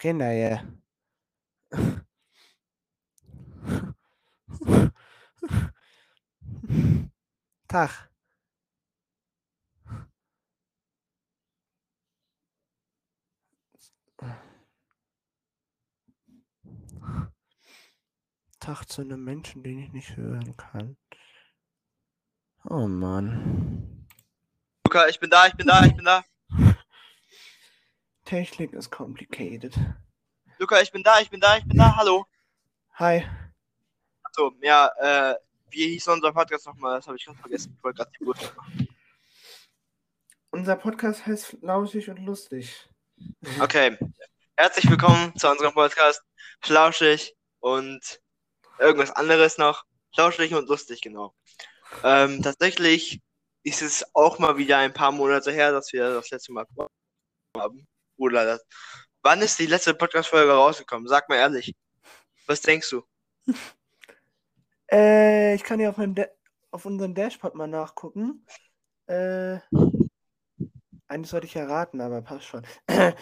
Kinder, ja. Tag. Tag zu einem Menschen, den ich nicht hören kann. Oh Mann. Luca, ich bin da, ich bin da, ich bin da. Technik ist complicated. Luca, ich bin da, ich bin da, ich bin da. Hallo. Hi. So, ja, äh, wie hieß unser Podcast nochmal? Das habe ich ganz vergessen. Ich wollte gerade die machen. Unser Podcast heißt Lauschig und Lustig. Okay. Herzlich willkommen zu unserem Podcast. Flauschig und irgendwas anderes noch. Flauschig und lustig, genau. Ähm, tatsächlich ist es auch mal wieder ein paar Monate her, dass wir das letzte Mal haben. Das. Wann ist die letzte Podcast-Folge rausgekommen? Sag mal ehrlich. Was denkst du? Äh, ich kann ja auf, auf unserem Dashboard mal nachgucken. Äh, eigentlich sollte ich ja raten, aber passt schon.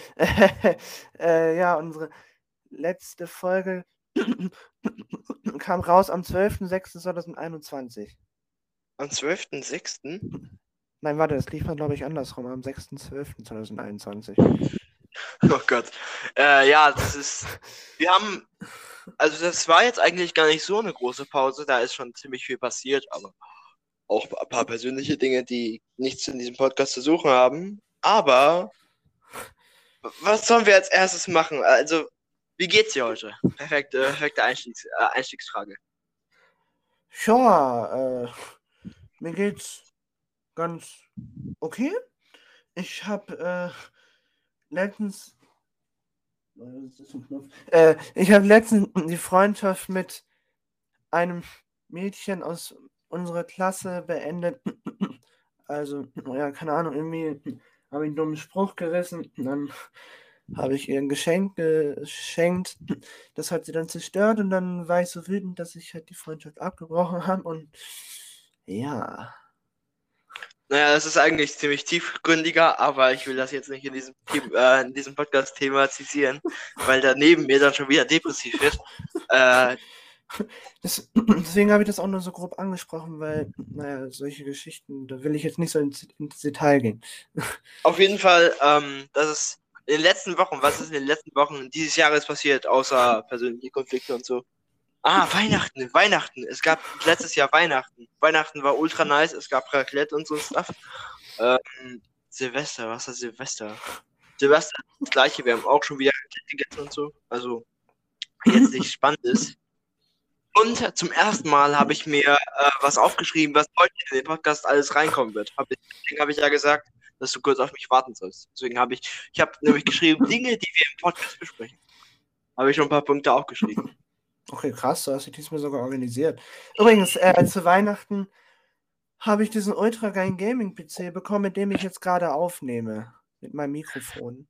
äh, ja, unsere letzte Folge kam raus am 12.06.2021. Am 12.06.? Nein, warte, das lief mal, glaube ich, andersrum, am 6.12.2021. Oh Gott. Äh, ja, das ist. Wir haben. Also, das war jetzt eigentlich gar nicht so eine große Pause. Da ist schon ziemlich viel passiert, aber auch ein paar persönliche Dinge, die nichts in diesem Podcast zu suchen haben. Aber. Was sollen wir als erstes machen? Also, wie geht's dir heute? Perfekte, perfekte Einstiegs, äh, Einstiegsfrage. Ja, äh, mir geht's ganz okay. Ich habe äh, letztens, äh, ich habe letztens die Freundschaft mit einem Mädchen aus unserer Klasse beendet. Also, ja, keine Ahnung, irgendwie habe ich einen dummen Spruch gerissen. Dann habe ich ihr ein Geschenk geschenkt. Das hat sie dann zerstört und dann war ich so wütend, dass ich halt die Freundschaft abgebrochen habe und ja. Naja, das ist eigentlich ziemlich tiefgründiger, aber ich will das jetzt nicht in diesem, äh, in diesem Podcast thematisieren, weil daneben mir dann schon wieder depressiv wird. Äh, Das, deswegen habe ich das auch nur so grob angesprochen, weil, naja, solche Geschichten, da will ich jetzt nicht so ins, ins Detail gehen. Auf jeden Fall, ähm, das ist in den letzten Wochen, was ist in den letzten Wochen dieses Jahres passiert, außer persönliche Konflikte und so? Ah, Weihnachten, Weihnachten. Es gab letztes Jahr Weihnachten. Weihnachten war ultra nice, es gab Raclette und so Stuff. Ähm, Silvester, was ist Silvester? Silvester das gleiche, wir haben auch schon wieder Raclette gegessen und so. Also, jetzt nicht spannend ist. Und zum ersten Mal habe ich mir äh, was aufgeschrieben, was heute in den Podcast alles reinkommen wird. Hab ich, deswegen habe ich ja gesagt, dass du kurz auf mich warten sollst. Deswegen habe ich, ich habe nämlich geschrieben, Dinge, die wir im Podcast besprechen. Habe ich schon ein paar Punkte aufgeschrieben. Okay, krass, du hast dich diesmal sogar organisiert. Übrigens, äh, zu Weihnachten habe ich diesen ultra geilen Gaming-PC bekommen, mit dem ich jetzt gerade aufnehme. Mit meinem Mikrofon.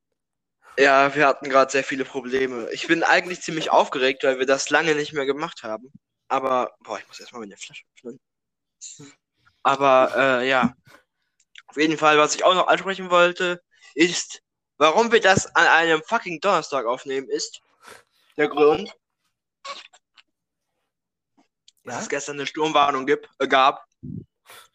Ja, wir hatten gerade sehr viele Probleme. Ich bin eigentlich ziemlich aufgeregt, weil wir das lange nicht mehr gemacht haben. Aber, boah, ich muss erstmal meine Flasche öffnen. Aber, äh, ja. Auf jeden Fall, was ich auch noch ansprechen wollte, ist, warum wir das an einem fucking Donnerstag aufnehmen, ist der Grund, dass Ja? es gestern eine Sturmwarnung gibt, äh, gab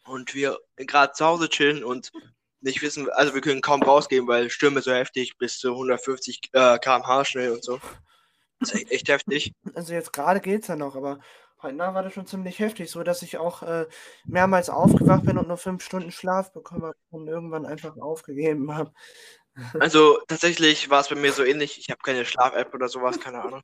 und wir gerade zu Hause chillen und nicht wissen, also wir können kaum rausgehen, weil Stürme so heftig bis zu 150 äh, km/h schnell und so. Das ist echt, echt heftig. Also jetzt gerade geht's ja noch, aber heute Nacht war das schon ziemlich heftig, so dass ich auch äh, mehrmals aufgewacht bin und nur fünf Stunden Schlaf bekommen habe und irgendwann einfach aufgegeben habe. Also tatsächlich war es bei mir so ähnlich. Ich habe keine Schlaf-App oder sowas, keine Ahnung.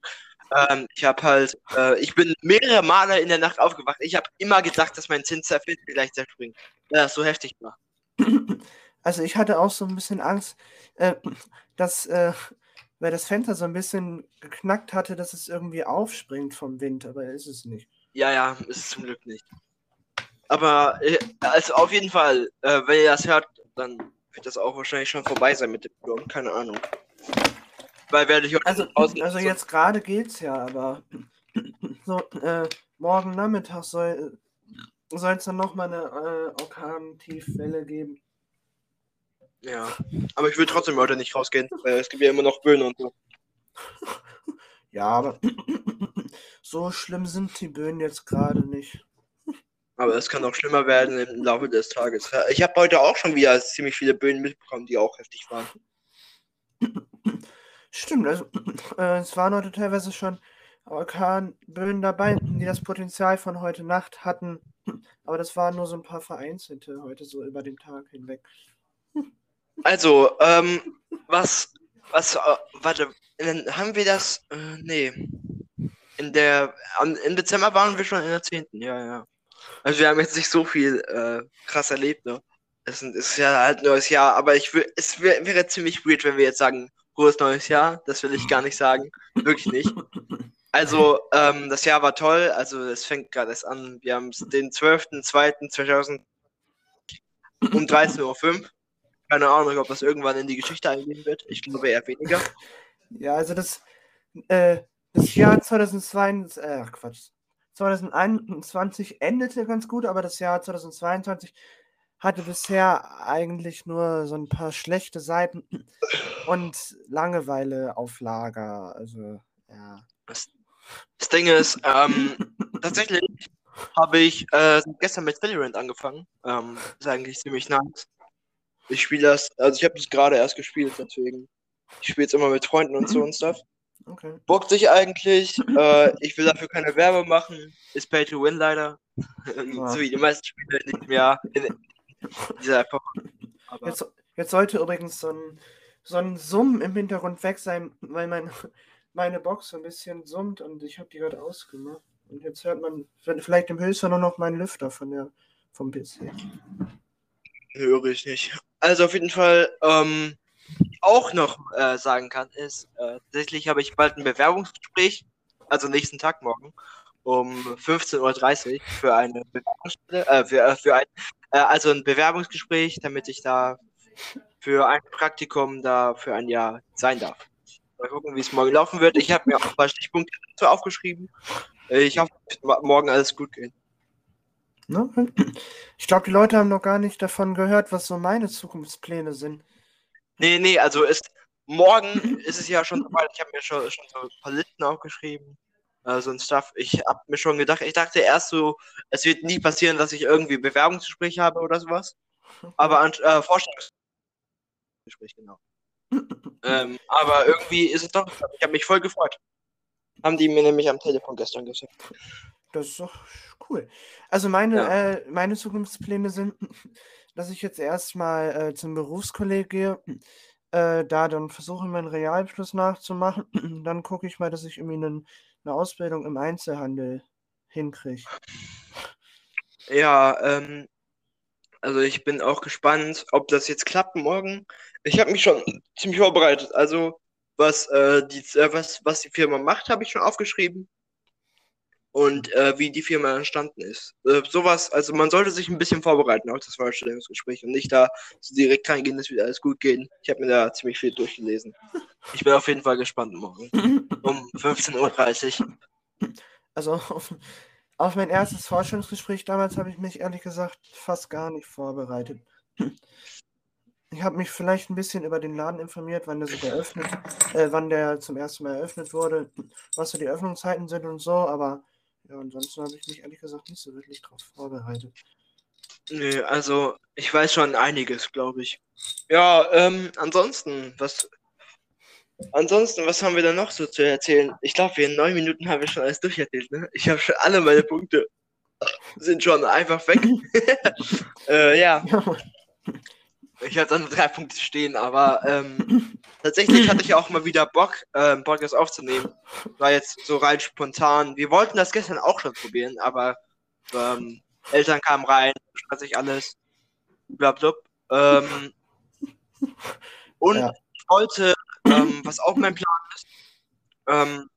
Ähm, ich habe halt, äh, ich bin mehrere Male in der Nacht aufgewacht. Ich habe immer gedacht, dass mein Zinn zerfällt, vielleicht zerspringt. Ja, das so heftig war. Also ich hatte auch so ein bisschen Angst, äh, dass, äh, weil das Fenster so ein bisschen geknackt hatte, dass es irgendwie aufspringt vom Wind, aber ist es nicht. Ja, ja, ist es zum Glück nicht. Aber äh, also auf jeden Fall, äh, wenn ihr das hört, dann wird das auch wahrscheinlich schon vorbei sein mit dem Sturm, keine Ahnung. Weil werde ich Also, also jetzt gerade geht's ja, aber so äh, morgen Nachmittag soll es dann nochmal eine äh, Orkan-Tiefwelle geben. Ja, aber ich will trotzdem heute nicht rausgehen, weil es gibt ja immer noch Böen und so. Ja, aber so schlimm sind die Böen jetzt gerade nicht. Aber es kann auch schlimmer werden im Laufe des Tages. Ich habe heute auch schon wieder ziemlich viele Böen mitbekommen, die auch heftig waren. Stimmt, also äh, es waren heute teilweise schon Orkanböen dabei, die das Potenzial von heute Nacht hatten. Aber das waren nur so ein paar vereinzelte heute so über den Tag hinweg. Also, ähm, was, was, äh, warte, haben wir das, äh, nee. In der, am, im Dezember waren wir schon in der 10. Ja, ja. Also wir haben jetzt nicht so viel äh, krass erlebt, ne? Es ist ja halt ein neues Jahr, aber ich will, es wär, wäre ziemlich weird, wenn wir jetzt sagen, frohes neues Jahr. Das will ich gar nicht sagen. Wirklich nicht. Also, ähm, das Jahr war toll. Also, es fängt gerade erst an. Wir haben den 12.02.2000 um 13.05 Uhr. Keine Ahnung, ob das irgendwann in die Geschichte eingehen wird. Ich glaube eher weniger. Ja, also das, äh, das Jahr 2022, äh, Quatsch, 2021 endete ganz gut, aber das Jahr 2022 hatte bisher eigentlich nur so ein paar schlechte Seiten und Langeweile auf Lager. Also, ja. Das, das Ding ist, ähm, tatsächlich habe ich äh, gestern mit Valorant angefangen. Ähm, ist eigentlich ziemlich nice. Ich spiele das, also ich habe das gerade erst gespielt, deswegen. Ich spiele es immer mit Freunden und so und stuff. Okay. Bockt sich eigentlich. Äh, ich will dafür keine Werbe machen. Ist Pay to Win leider. So wie die meisten Spiele nicht mehr in dieser. Jetzt, jetzt, sollte übrigens so ein, so ein Summen im Hintergrund weg sein, weil mein, meine Box so ein bisschen summt und ich habe die gerade ausgemacht. Und jetzt hört man vielleicht im Höchstfall nur noch meinen Lüfter von der, vom PC. Höre ich nicht. Also auf jeden Fall, ähm, auch noch äh, sagen kann, ist, äh, tatsächlich habe ich bald ein Bewerbungsgespräch, also nächsten Tag morgen, um 15.30 Uhr für eine Bewerbungsstelle, äh, für, äh, für ein, äh, also ein Bewerbungsgespräch, damit ich da für ein Praktikum da für ein Jahr sein darf. Mal gucken, wie es morgen laufen wird. Ich habe mir auch ein paar Stichpunkte dazu aufgeschrieben. Äh, ich hoffe, morgen alles gut geht. Ne? Ich glaube, die Leute haben noch gar nicht davon gehört, was so meine Zukunftspläne sind. Nee, nee, also ist, morgen ist es ja schon soweit. Ich habe mir schon, schon so ein paar Listen aufgeschrieben. Äh, so ein Stuff. Ich habe mir schon gedacht, ich dachte erst so, es wird nie passieren, dass ich irgendwie Bewerbungsgespräch habe oder sowas. Aber an äh, Vorstellungsgespräch, genau. ähm, aber irgendwie ist es doch, ich habe mich voll gefreut. Haben die mir nämlich am Telefon gestern gesagt. Das ist doch cool. Also meine, ja. äh, meine Zukunftspläne sind, dass ich jetzt erstmal äh, zum Berufskolleg gehe, äh, da dann versuche, meinen Realabschluss nachzumachen. dann gucke ich mal, dass ich irgendwie einen, eine Ausbildung im Einzelhandel hinkriege. Ja, ähm, also ich bin auch gespannt, ob das jetzt klappt morgen. Ich habe mich schon ziemlich vorbereitet. Also was, äh, die, äh, was, was die Firma macht, habe ich schon aufgeschrieben und äh, wie die Firma entstanden ist. Äh, sowas, also man sollte sich ein bisschen vorbereiten auf das Vorstellungsgespräch und nicht da so direkt reingehen, dass wird alles gut gehen. Ich habe mir da ziemlich viel durchgelesen. Ich bin auf jeden Fall gespannt morgen. um 15.30 Uhr. Also auf, auf mein erstes Vorstellungsgespräch damals habe ich mich ehrlich gesagt fast gar nicht vorbereitet. Ich habe mich vielleicht ein bisschen über den Laden informiert, wann der so geöffnet, äh, wann der zum ersten Mal eröffnet wurde, was so die Öffnungszeiten sind und so, aber ja, ansonsten habe ich mich ehrlich gesagt nicht so wirklich drauf vorbereitet. Nee, also ich weiß schon einiges, glaube ich. Ja, ähm, ansonsten, was. Ansonsten, was haben wir da noch so zu erzählen? Ich glaube, in neun Minuten haben wir schon alles durcherzählt, ne? Ich habe schon alle meine Punkte sind schon einfach weg. äh, ja. Ich habe dann drei Punkte stehen, aber ähm, tatsächlich hatte ich auch mal wieder Bock, äh, einen Podcast aufzunehmen. War jetzt so rein spontan. Wir wollten das gestern auch schon probieren, aber ähm, Eltern kamen rein, sich alles. Blablabla. Ähm, und ja. ich wollte, ähm, was auch mein Plan ist, ähm,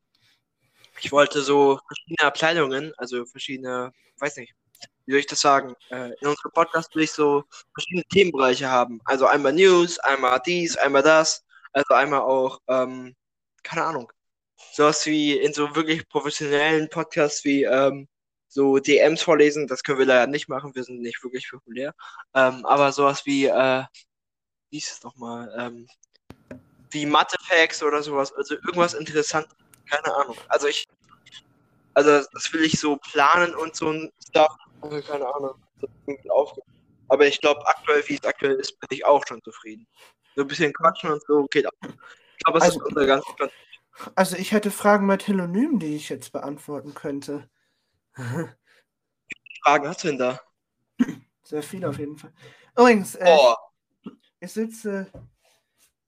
ich wollte so verschiedene Abteilungen, also verschiedene, weiß nicht, wie soll ich das sagen? Äh, in unserem Podcast will ich so verschiedene Themenbereiche haben. Also einmal News, einmal dies, einmal das. Also einmal auch, ähm, keine Ahnung, sowas wie in so wirklich professionellen Podcasts wie ähm, so DMs vorlesen, das können wir leider nicht machen, wir sind nicht wirklich populär. Ähm, aber sowas wie, äh, wie ist es nochmal, ähm, wie Mathe-Facts oder sowas, also irgendwas interessant. keine Ahnung. Also ich, also das will ich so planen und so ein Stuff. Keine Ahnung. Das ist irgendwie aufge- Aber ich glaube, aktuell, wie es aktuell ist, bin ich auch schon zufrieden. So ein bisschen quatschen und so geht auch. Ich glaube, es Also- ist unser ganz, Also ich hätte Fragen mit Telonym, die ich jetzt beantworten könnte. Fragen hast du denn da? Sehr viel auf jeden Fall. Übrigens, äh, Oh, ich sitze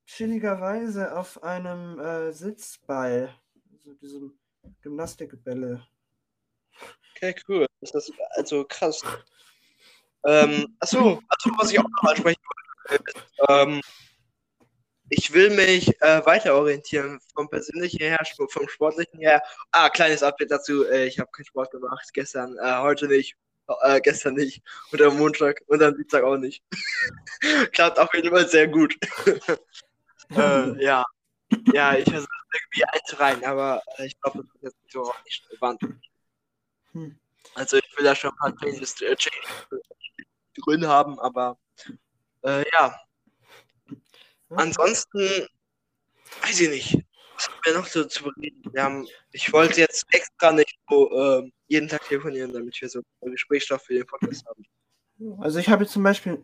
chilligerweise auf einem äh, Sitzball, also diesem Gymnastikbälle. okay, cool. Das ist also krass. Ähm, achso, achso, was ich auch noch ansprechen wollte, ähm, ich will mich äh, weiter orientieren vom persönlichen her, vom sportlichen her. Ah, kleines Update dazu. Äh, ich habe keinen Sport gemacht gestern, äh, heute nicht, äh, gestern nicht und am Montag und am Dienstag auch nicht. Klappt auf jeden Fall sehr gut. äh, ja, ja, ich versuche irgendwie eins rein, aber äh, ich glaube, das ist jetzt nicht so nicht wahnsinnig. Hm. Also ich will da schon ein paar Changes äh, Changes drin haben, aber äh, ja, ansonsten weiß ich nicht. Was haben wir noch so zu reden? Wir haben, ich wollte jetzt extra nicht so ähm, jeden Tag telefonieren, damit wir so einen Gesprächsstoff für den Podcast haben. Also ich habe jetzt zum Beispiel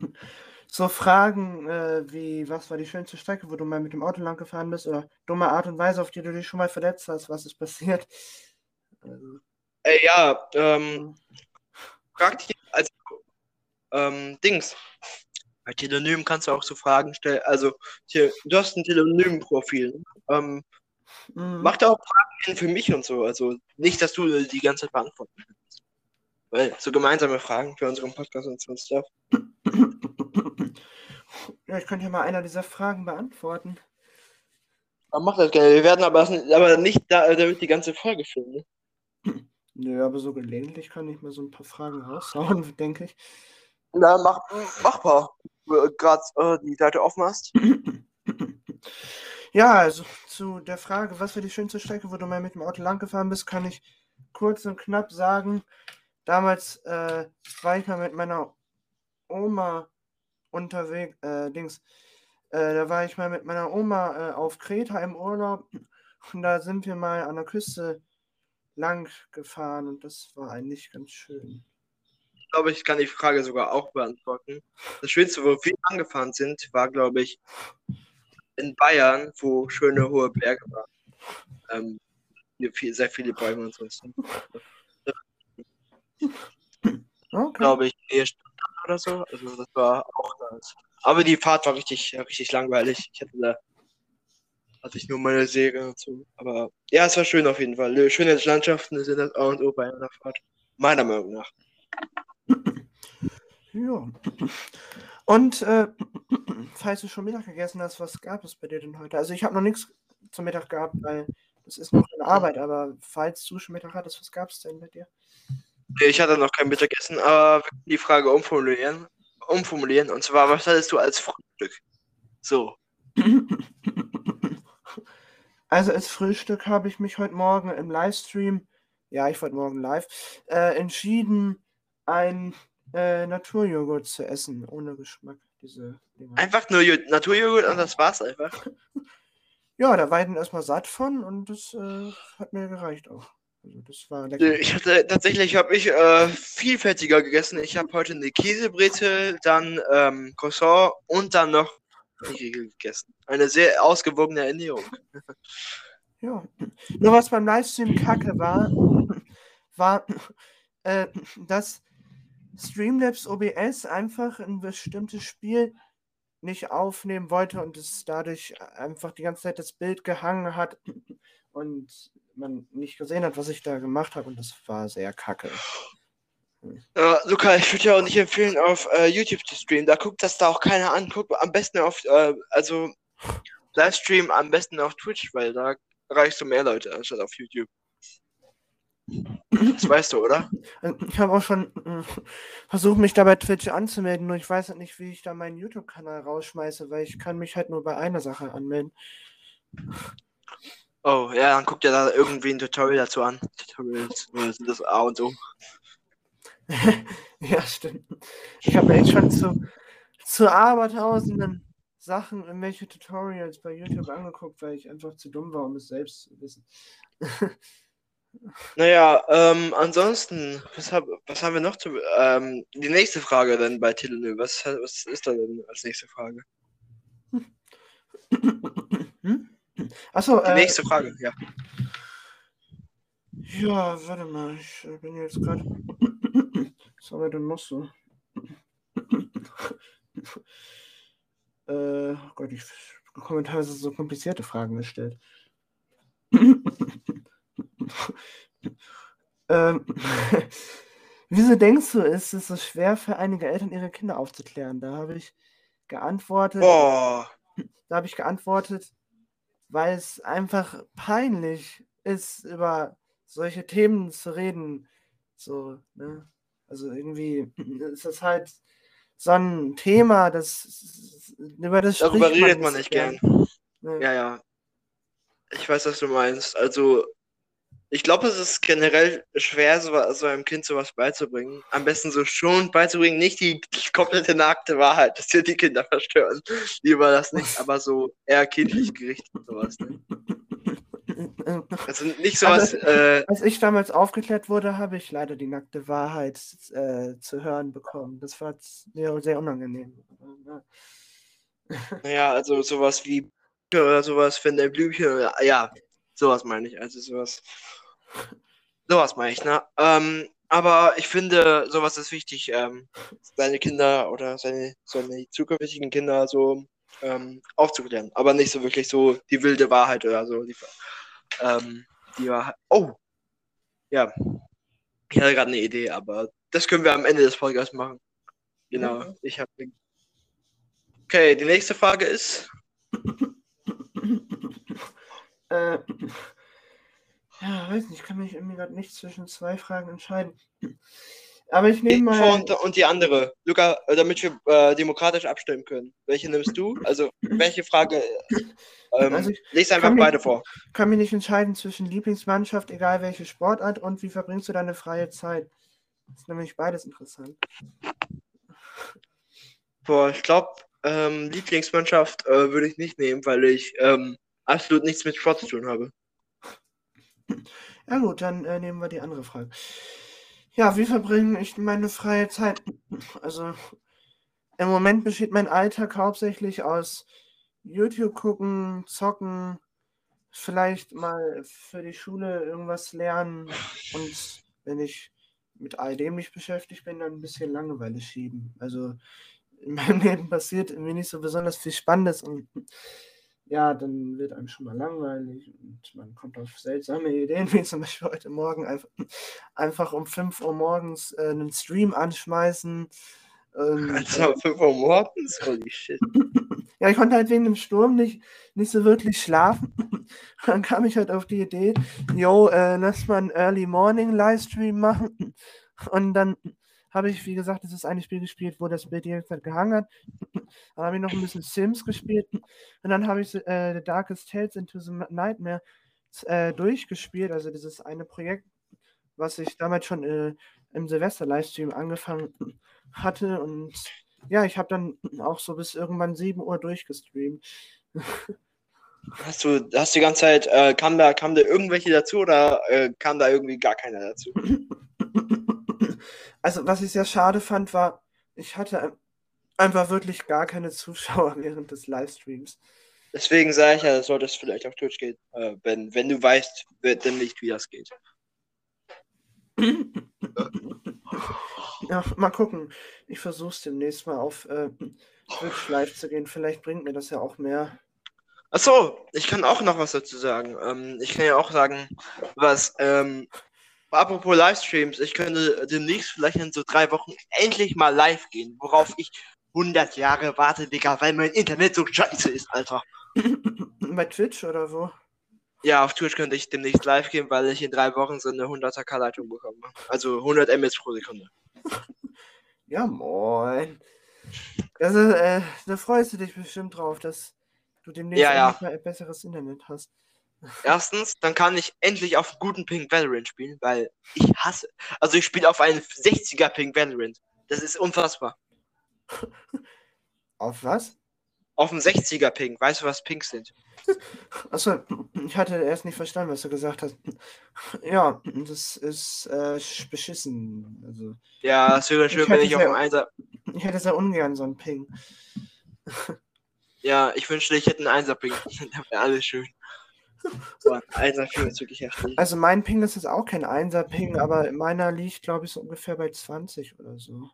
so Fragen äh, wie, was war die schönste Strecke, wo du mal mit dem Auto lang gefahren bist oder dumme Art und Weise, auf die du dich schon mal verletzt hast, was ist passiert. Also, Äh, ja, ähm, frag dich, also, ähm, Dings. Bei Telonym kannst du auch so Fragen stellen. Also, hier, du hast ein Telonym-Profil. Ähm, mm, mach da auch Fragen für mich und so. Also, nicht, dass du die ganze Zeit beantworten kannst. Weil, so gemeinsame Fragen für unseren Podcast und so Stuff. ja, ich könnte ja mal einer dieser Fragen beantworten. Aber mach das gerne. Wir werden aber, aber nicht da, damit die ganze Folge füllen. Ne? Nö, aber so gelegentlich kann ich mir so ein paar Fragen raushauen, denke ich. Na, mach, machbar. Gerade äh, die Seite offen hast. Ja, also zu der Frage, was war die schönste Strecke, wo du mal mit dem Auto lang gefahren bist, kann ich kurz und knapp sagen. Damals äh, war ich mal mit meiner Oma unterwegs, äh, Dings, äh, da war ich mal mit meiner Oma äh, auf Kreta im Urlaub und da sind wir mal an der Küste lang gefahren und das war eigentlich ganz schön. Ich glaube, ich kann die Frage sogar auch beantworten. Das Schönste, wo wir angefahren sind, war, glaube ich, in Bayern, wo schöne hohe Berge waren. Ähm, viel, sehr viele Bäume und sonst. Okay. Glaube ich, vier Stunden oder so. Also das war auch nice. Aber die Fahrt war richtig, richtig langweilig. Ich hatte da hatte ich nur meine Säge und so. Aber ja, es war schön auf jeden Fall. Schöne Landschaften sind das A und O bei einer Fahrt. Meiner Meinung nach. Ja. Und äh, falls du schon Mittag gegessen hast, was gab es bei dir denn heute? Also ich habe noch nichts zum Mittag gehabt, weil das ist noch eine Arbeit, aber falls du schon Mittag hattest, was gab es denn bei dir? Ich hatte noch kein Mittagessen, aber wir können die Frage umformulieren. Umformulieren. Und zwar, was hattest du als Frühstück? So. Also als Frühstück habe ich mich heute Morgen im Livestream, ja, ich wollte morgen live, äh, entschieden, ein äh, Naturjoghurt zu essen, ohne Geschmack. Diese Dinger. Einfach nur Jo- Naturjoghurt und das war's einfach. Ja, da war ich dann erstmal satt von und das äh, hat mir gereicht auch. Also das war lecker. Ich hatte tatsächlich habe ich äh, vielfältiger gegessen. Ich habe heute eine Käsebrezel, dann ähm, Croissant und dann noch Riegel gegessen. Eine sehr ausgewogene Ernährung. Ja. Nur was beim Livestream kacke war, war, äh, dass Streamlabs OBS einfach ein bestimmtes Spiel nicht aufnehmen wollte und es dadurch einfach die ganze Zeit das Bild gehangen hat und man nicht gesehen hat, was ich da gemacht habe und das war sehr kacke. Äh, Luca, ich würde dir auch nicht empfehlen, auf äh, YouTube zu streamen. Da guckt das da auch keiner an. Guck am besten auf, äh, also Livestream am besten auf Twitch, weil da erreichst du mehr Leute anstatt auf YouTube. Das weißt du, oder? Ich habe auch schon äh, versucht, mich da bei Twitch anzumelden, nur ich weiß halt nicht, wie ich da meinen YouTube-Kanal rausschmeiße, weil ich kann mich halt nur bei einer Sache anmelden. Oh, ja, dann guck dir da irgendwie ein Tutorial dazu an. Tutorials sind das A und O. Ja, stimmt. Ich habe echt schon zu, zu Abertausenden Sachen, irgendwelche Tutorials bei YouTube angeguckt, weil ich einfach zu dumm war, um es selbst zu wissen. Naja, ähm, ansonsten, was, hab, was haben wir noch zu. Ähm, die nächste Frage dann bei Telenö. Was, was ist da denn als nächste Frage? hm? Achso, Die äh, nächste Frage, ja. Ja, warte mal, ich bin jetzt gerade. Was haben wir denn noch so? äh, oh Gott, ich bekomme teilweise so komplizierte Fragen gestellt. ähm, wieso denkst du, ist es so schwer für einige Eltern, ihre Kinder aufzuklären? Da habe ich geantwortet. Boah. Da habe ich geantwortet, weil es einfach peinlich ist, über solche Themen zu reden. So, ne? Also irgendwie ist das halt so ein Thema, das über das Darüber redet man nicht gern. Ne? Ja, ja. Ich weiß, was du meinst. Also, ich glaube, es ist generell schwer, so, so einem Kind sowas beizubringen. Am besten so schon beizubringen, nicht die komplette nackte Wahrheit, das wird die Kinder verstören. Lieber das nicht, aber so eher kindlich gerichtet sowas. Ne? Also nicht sowas, äh, Als ich damals aufgeklärt wurde, habe ich leider die nackte Wahrheit äh, zu hören bekommen. Das war mir sehr unangenehm. Ja. naja, also sowas wie oder sowas, wenn der Blümchen, ja, sowas meine ich, also sowas. Sowas meine ich, ne? Ähm, aber ich finde, sowas ist wichtig, ähm, seine Kinder oder seine, seine zukünftigen Kinder so ähm, aufzuklären. Aber nicht so wirklich so die wilde Wahrheit oder so. Die, ähm, die Wahrheit. Oh! Ja. Ich hatte gerade eine Idee, aber das können wir am Ende des Podcasts machen. Genau. Ja. Ich habe. Okay, die nächste Frage ist. äh, ja, weiß nicht, ich kann mich irgendwie gerade nicht zwischen zwei Fragen entscheiden. Aber ich nehme mal. und, und die andere. Luca, äh, damit wir äh, demokratisch abstimmen können. Welche nimmst du? Also, welche Frage? Ähm, Also ich lese einfach kann mich- beide vor. kann mich nicht entscheiden zwischen Lieblingsmannschaft, egal welche Sportart, und wie verbringst du deine freie Zeit. Das ist nämlich beides interessant. Boah, ich glaube, ähm, Lieblingsmannschaft äh, würde ich nicht nehmen, weil ich ähm, absolut nichts mit Sport zu tun habe. Ja gut, dann äh, nehmen wir die andere Frage. Ja, wie verbringe ich meine freie Zeit? Also im Moment besteht mein Alltag hauptsächlich aus YouTube gucken, zocken, vielleicht mal für die Schule irgendwas lernen und wenn ich mit all dem nicht beschäftigt bin, dann ein bisschen Langeweile schieben. Also in meinem Leben passiert irgendwie nicht so besonders viel Spannendes und ja, dann wird einem schon mal langweilig und man kommt auf seltsame Ideen, wie zum Beispiel heute Morgen einfach, einfach um 5 Uhr morgens äh, einen Stream anschmeißen. Ähm, Also 5 Uhr morgens? Holy shit. ja, ich konnte halt wegen dem Sturm nicht, nicht so wirklich schlafen. Dann kam ich halt auf die Idee, yo, äh, lass mal einen Early Morning Livestream machen. Und dann habe ich, wie gesagt, dieses eine Spiel gespielt, wo das Bild Zeit gehangen hat. Dann habe ich noch ein bisschen Sims gespielt. Und dann habe ich äh, The Darkest Tales into the Nightmare äh, durchgespielt. Also dieses eine Projekt, was ich damals schon äh, im Silvester-Livestream angefangen hatte. Und ja, ich habe dann auch so bis irgendwann 7 Uhr durchgestreamt. Hast du, hast die ganze Zeit, äh, kam da, kam da irgendwelche dazu oder äh, kam da irgendwie gar keiner dazu? Also, was ich sehr schade fand, war, ich hatte ein- einfach wirklich gar keine Zuschauer während des Livestreams. Deswegen sage ich ja, das sollte es vielleicht auf Twitch gehen, äh, wenn, wenn du weißt, denn nicht, wie das geht. Ja, mal gucken. Ich versuche es demnächst mal auf äh, Twitch live zu gehen. Vielleicht bringt mir das ja auch mehr. Achso, ich kann auch noch was dazu sagen. Ähm, ich kann ja auch sagen, was, ähm, apropos Livestreams, ich könnte demnächst vielleicht in so drei Wochen endlich mal live gehen, worauf ich 100 Jahre warte, Digga, weil mein Internet so scheiße ist, Alter. Bei Twitch oder wo? Ja, auf Twitch könnte ich demnächst live gehen, weil ich in drei Wochen so eine 100er K-Leitung bekomme. Also 100 Mbits pro Sekunde. Ja, moin. Also, äh, da freust du dich bestimmt drauf, dass du demnächst Ja, ja. mal besseres Internet hast. Erstens, dann kann ich endlich auf guten Pink Valorant spielen, weil ich hasse. Also ich spiele auf einen 60er Pink Valorant. Das ist unfassbar. Auf was? auf dem 60er Ping. Weißt du, was Pings sind? Achso, ich hatte erst nicht verstanden, was du gesagt hast. Ja, das ist äh, beschissen. Also, Ja, es wäre schön, wenn ich auf dem Einser. ich hätte sehr ungern so einen Ping. Ja, ich wünschte, ich hätte einen Einser-Ping. Dann wäre alles schön. Einser-Ping ist wirklich heftig. Also mein Ping ist jetzt auch kein 1er Ping, aber meiner liegt, glaube ich, so ungefähr bei 20 oder so.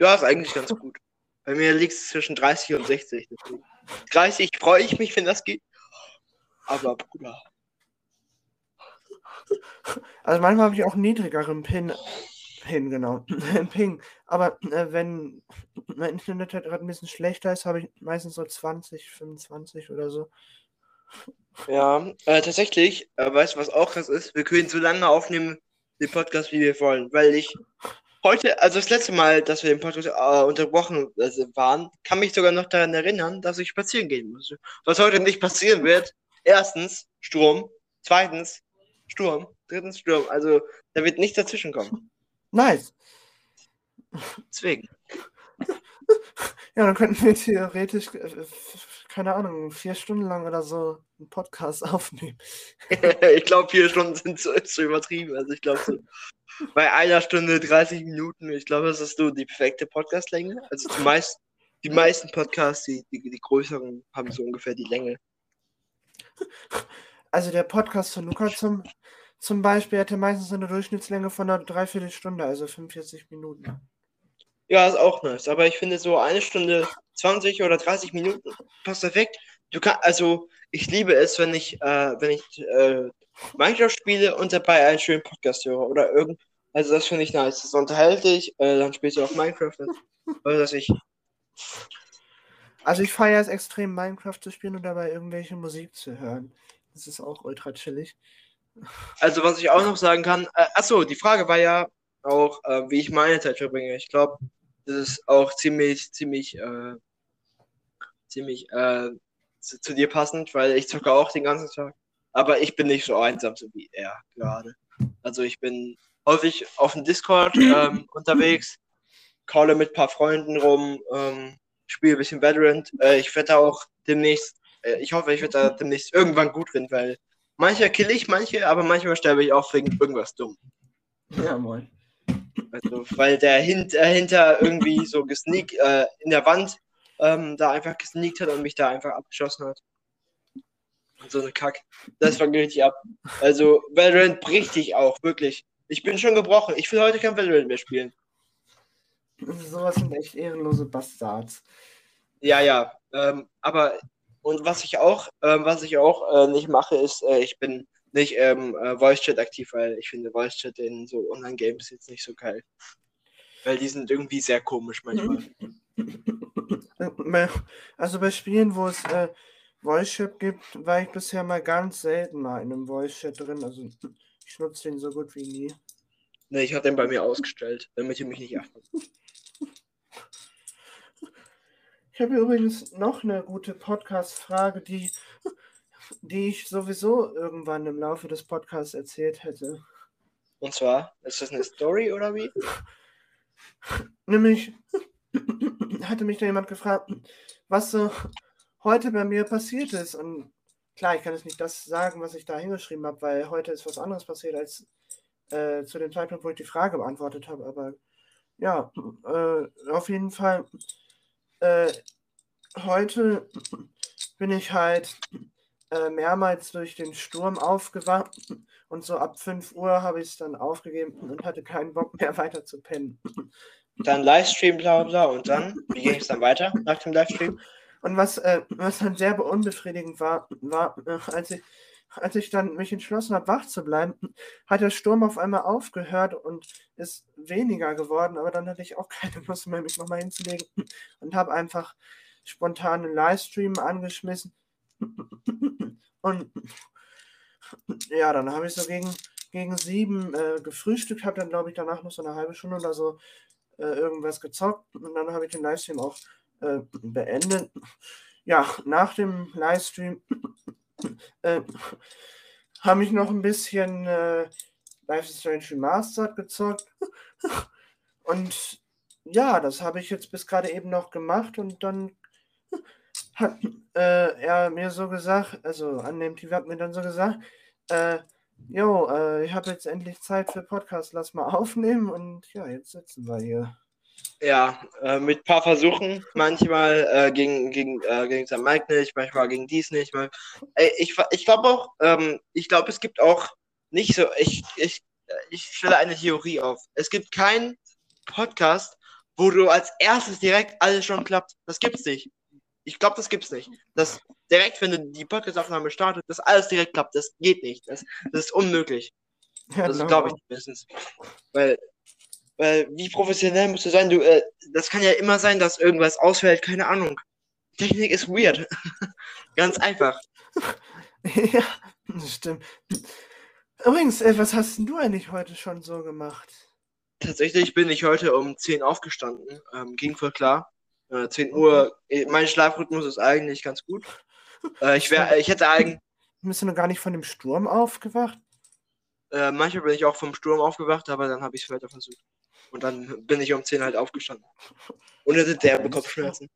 Ja, ist eigentlich ganz gut. Bei mir liegt es zwischen 30 und 60. Deswegen. 30 freue ich mich, wenn das geht. Aber Bruder. Also manchmal habe ich auch einen niedrigeren Pin. Pin, genau. Ping. Aber äh, wenn mein Internet halt gerade ein bisschen schlechter ist, habe ich meistens so 20, 25 oder so. Ja, äh, tatsächlich, äh, weißt du, was auch krass ist? Wir können so lange aufnehmen, den Podcast, wie wir wollen. Weil ich heute, also das letzte Mal, dass wir den Podcast äh, unterbrochen also waren, kann mich sogar noch daran erinnern, dass ich spazieren gehen musste. Was heute nicht passieren wird. Erstens, Sturm. Zweitens, Sturm. Drittens, Sturm. Also, da wird nichts dazwischen kommen. Nice. Deswegen. Ja, dann könnten wir theoretisch, äh, keine Ahnung, vier Stunden lang oder so einen Podcast aufnehmen. ich glaube, vier Stunden sind zu, zu übertrieben. Also, ich glaube, so bei einer Stunde 30 Minuten, ich glaube, das ist so die perfekte Podcastlänge. Also, die meisten, die meisten Podcasts, die, die, die größeren, haben so ungefähr die Länge. Also der Podcast von Luca zum, zum Beispiel hatte meistens eine Durchschnittslänge von einer Dreiviertelstunde, also 45 Minuten. Ja, ist auch nice. Aber ich finde so eine Stunde 20 oder 30 Minuten passt perfekt. Du kannst, also ich liebe es, wenn ich, äh, wenn ich äh, Minecraft spiele und dabei einen schönen Podcast höre oder irgend. Also das finde ich nice. Das unterhält dich, äh, dann spielst du auch Minecraft. Oder dass ich. Also ich feiere es extrem, Minecraft zu spielen und dabei irgendwelche Musik zu hören. Das ist auch ultra chillig. Also was ich auch noch sagen kann. Äh, achso, die Frage war ja auch, äh, wie ich meine Zeit verbringe. Ich glaube, das ist auch ziemlich, ziemlich, äh, ziemlich äh, zu, zu dir passend, weil ich zocke auch den ganzen Tag. Aber ich bin nicht so einsam, so wie er gerade. Also ich bin häufig auf dem Discord ähm, unterwegs, calle mit ein paar Freunden rum, ähm, spiele ein bisschen Valorant. Äh, ich werde da auch demnächst, äh, ich hoffe, ich werde da demnächst irgendwann gut drin, weil manche kill ich, manche, aber manchmal sterbe ich auch wegen irgendwas dumm. Ja, moin. Also, weil der hint, äh, hinter irgendwie so gesneakt, äh, in der Wand ähm, da einfach gesneakt hat und mich da einfach abgeschossen hat. Und so eine Kack. Das war richtig ab. Also, Valorant bricht dich auch, wirklich. Ich bin schon gebrochen. Ich will heute kein Valorant mehr spielen. Sowas sind echt ehrenlose Bastards. Ja, ja. Ähm, aber, und was ich auch, ähm, was ich auch äh, nicht mache, ist, äh, ich bin nicht ähm, äh, Voice-Chat aktiv, weil ich finde Voice-Chat in so Online-Games jetzt nicht so geil. Weil die sind irgendwie sehr komisch manchmal. Bei- Also bei Spielen, wo es äh, Voice Chat gibt, war ich bisher mal ganz selten mal in einem Voice Chat drin. Also ich nutze den so gut wie nie. Ne, ich habe den bei mir ausgestellt, damit ihr mich nicht achtet. Ich habe übrigens noch eine gute Podcast-Frage, die, die ich sowieso irgendwann im Laufe des Podcasts erzählt hätte. Und zwar, ist das eine Story oder wie? Nämlich hatte mich da jemand gefragt, was so heute bei mir passiert ist. Und klar, ich kann jetzt nicht das sagen, was ich da hingeschrieben habe, weil heute ist was anderes passiert als äh, zu dem Zeitpunkt, wo ich die Frage beantwortet habe. Aber ja, äh, auf jeden Fall. Äh, heute bin ich halt äh, mehrmals durch den Sturm aufgewacht und so ab 5 Uhr habe ich es dann aufgegeben und hatte keinen Bock mehr weiter zu pennen. Dann Livestream, bla bla. Und dann, wie ging es dann weiter nach dem Livestream? Und was, äh, was dann sehr unbefriedigend war, war, äh, als ich, als ich dann mich entschlossen habe, wach zu bleiben, hat der Sturm auf einmal aufgehört und ist weniger geworden, aber dann hatte ich auch keine Lust mehr, mich nochmal hinzulegen und habe einfach spontan einen Livestream angeschmissen. Und ja, dann habe ich so gegen, gegen sieben äh, gefrühstückt, habe dann, glaube ich, danach noch so eine halbe Stunde oder so äh, irgendwas gezockt und dann habe ich den Livestream auch äh, beendet. Ja, nach dem Livestream äh, habe ich noch ein bisschen äh, Life is Strange Remastered gezockt. Und ja, das habe ich jetzt bis gerade eben noch gemacht und dann hat äh, er mir so gesagt, also an dem TV hat mir dann so gesagt, äh, jo, äh, ich habe jetzt endlich Zeit für Podcast, lass mal aufnehmen und ja, jetzt sitzen wir hier. Ja, äh, mit ein paar Versuchen. Manchmal äh, gegen, gegen, äh, St. Mike nicht, manchmal gegen dies nicht. Mal, Ey, ich ich glaube auch, ähm, ich glaube, es gibt auch nicht so, ich, ich, ich stelle eine Theorie auf. Es gibt keinen Podcast, wo du als erstes direkt alles schon klappt. Das gibt's nicht. Ich glaube, das gibt's nicht. Das direkt, wenn du die Podcast-Aufnahme startet, dass alles direkt klappt. Das geht nicht. Das, das ist unmöglich. Ja, Das glaube ich nicht mindestens. Weil, weil, wie professionell musst du sein? Du, äh, das kann ja immer sein, dass irgendwas ausfällt. Keine Ahnung. Technik ist weird. Ganz einfach. ja, das stimmt. Übrigens, äh, was hast denn du eigentlich heute schon so gemacht? Tatsächlich bin ich heute um 10 aufgestanden. Ähm, ging voll klar. Äh, 10 Uhr. äh, Mein Schlafrhythmus ist eigentlich ganz gut. Äh, ich, wär, ich hätte eigentlich. Bist du noch gar nicht von dem Sturm aufgewacht? Äh, manchmal bin ich auch vom Sturm aufgewacht, aber dann habe ich es weiter versucht. Und dann bin ich um 10 halt aufgestanden. Und hatte derbe Kopfschmerzen.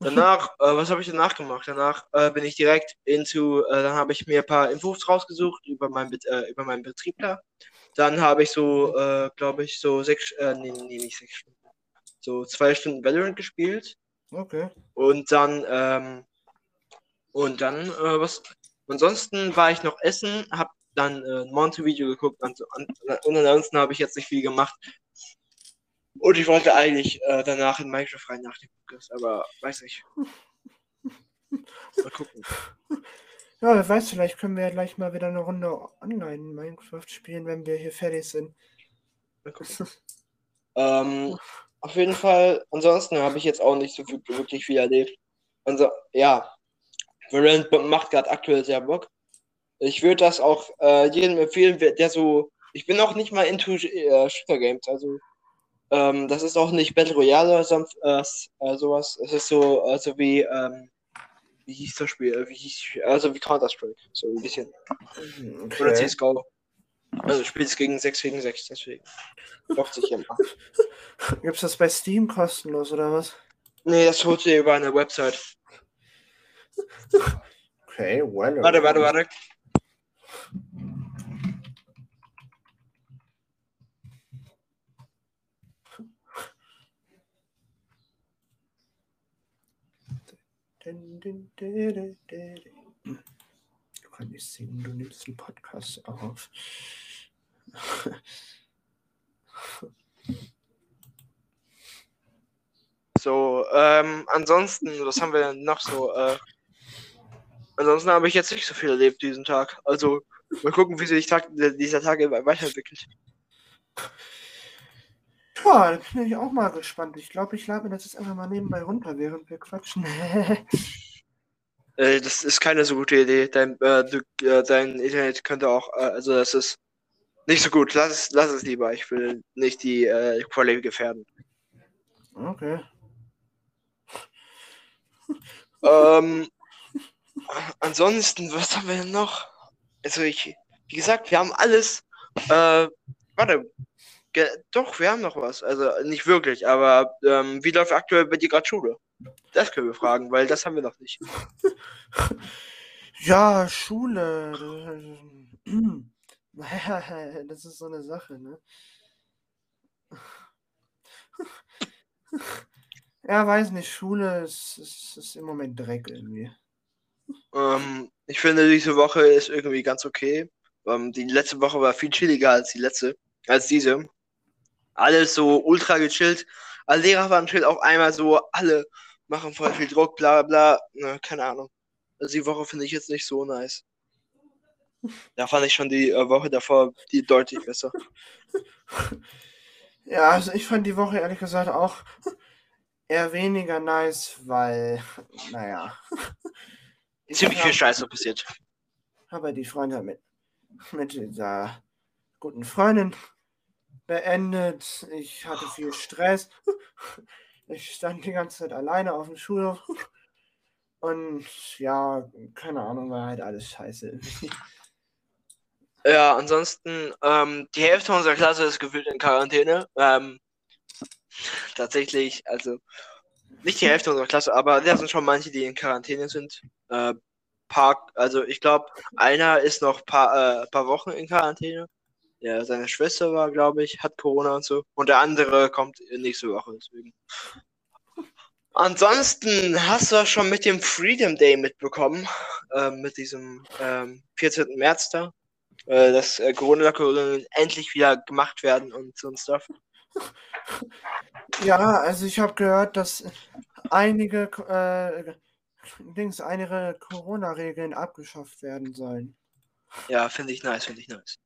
Danach, äh, was habe ich danach gemacht? Danach äh, bin ich direkt into, äh, dann habe ich mir ein paar Infos rausgesucht über, mein, äh, über meinen Betriebler. Dann habe ich so, äh, glaube ich, so sechs, äh, nee, nee, nicht sechs Stunden. So zwei Stunden Valorant gespielt. Okay. Und dann, ähm, und dann, äh, was, ansonsten war ich noch essen, hab dann äh, ein Monte-Video geguckt und, und, und ansonsten habe ich jetzt nicht viel gemacht. Und ich wollte eigentlich äh, danach in Minecraft rein nach dem Podcast, aber weiß nicht. Mal gucken. Ja, wer weiß, vielleicht können wir ja gleich mal wieder eine Runde online Minecraft spielen, wenn wir hier fertig sind. Mal gucken. ähm, auf jeden Fall, ansonsten habe ich jetzt auch nicht so viel, wirklich viel erlebt. Also, ja, Valorant macht gerade aktuell sehr Bock. Ich würde das auch äh, jedem empfehlen, der so. Ich bin auch nicht mal into äh, Shooter Games, also ähm, das ist auch nicht Battle Royale oder so, äh, äh, sowas. Es ist so, also wie, ähm, wie hieß das Spiel? Äh, Wie hieß, also wie Counter-Strike, so ein bisschen. Oder Okay. CSGO. Also spielt es gegen 6 gegen 6, deswegen. Lockt sich immer. Gibt's das bei Steam kostenlos oder was? Nee, das holt ihr über eine Website. Okay, well. Warte, warte, warte. Din, din, di, di, di, kannst nicht singen, du nimmst einen Podcast auf. So, ähm, ansonsten, was haben wir denn noch so? Äh, ansonsten habe ich jetzt nicht so viel erlebt diesen Tag. Also, mal gucken, wie sich Tag, dieser Tag weiterentwickelt. Ja, da bin ich auch mal gespannt. Ich glaube, ich lade mir das jetzt einfach mal nebenbei runter, während wir quatschen. Äh, das ist keine so gute Idee. Dein, äh, du, äh, dein Internet könnte auch, äh, also das ist nicht so gut. Lass es, lass es lieber. Ich will nicht die äh, Qualität gefährden. okay. Ähm, ansonsten, was haben wir denn noch? Also ich, wie gesagt, wir haben alles. Warte. Doch, wir haben noch was. Also nicht wirklich, aber ähm, wie läuft aktuell bei dir gerade Schule? Das können wir fragen, weil das haben wir noch nicht. Ja, Schule. das- Das ist so eine Sache, ne? Ja, weiß nicht, Schule ist, ist, ist im Moment Dreck irgendwie. Ähm, ich finde, diese Woche ist irgendwie ganz okay. Ähm, die letzte Woche war viel chilliger als die letzte, als diese. Alles so ultra gechillt. Alle Lehrer waren chill, auf einmal so, alle machen voll viel Druck, bla bla. Na, keine Ahnung. Also die Woche finde ich jetzt nicht so nice. Da fand ich schon die äh, Woche davor die deutlich besser. Ja, also ich fand die Woche ehrlich gesagt auch eher weniger nice, weil, naja, ich Ziemlich viel Scheiße passiert. habe die Freundschaft mit, mit dieser guten Freundin beendet. Ich hatte viel Stress. Ich stand die ganze Zeit alleine auf dem Schulhof. Und ja, keine Ahnung, war halt alles scheiße. Ja, ansonsten, ähm, die Hälfte unserer Klasse ist gefühlt in Quarantäne. Ähm, tatsächlich, also, nicht die Hälfte unserer Klasse, aber da sind schon manche, die in Quarantäne sind. Äh, paar, also ich glaube, einer ist noch paar, äh, paar Wochen in Quarantäne. Ja, seine Schwester war, glaube ich, hat Corona und so. Und der andere kommt nächste Woche, deswegen. Ansonsten hast du das schon mit dem Freedom Day mitbekommen, äh, mit diesem ähm, 14. März da, äh, dass äh, Corona-Lockerungen endlich wieder gemacht werden und so ein Stuff. Ja, also ich habe gehört, dass einige äh, Dings, einige Corona-Regeln abgeschafft werden sollen. Ja, finde ich nice, finde ich nice.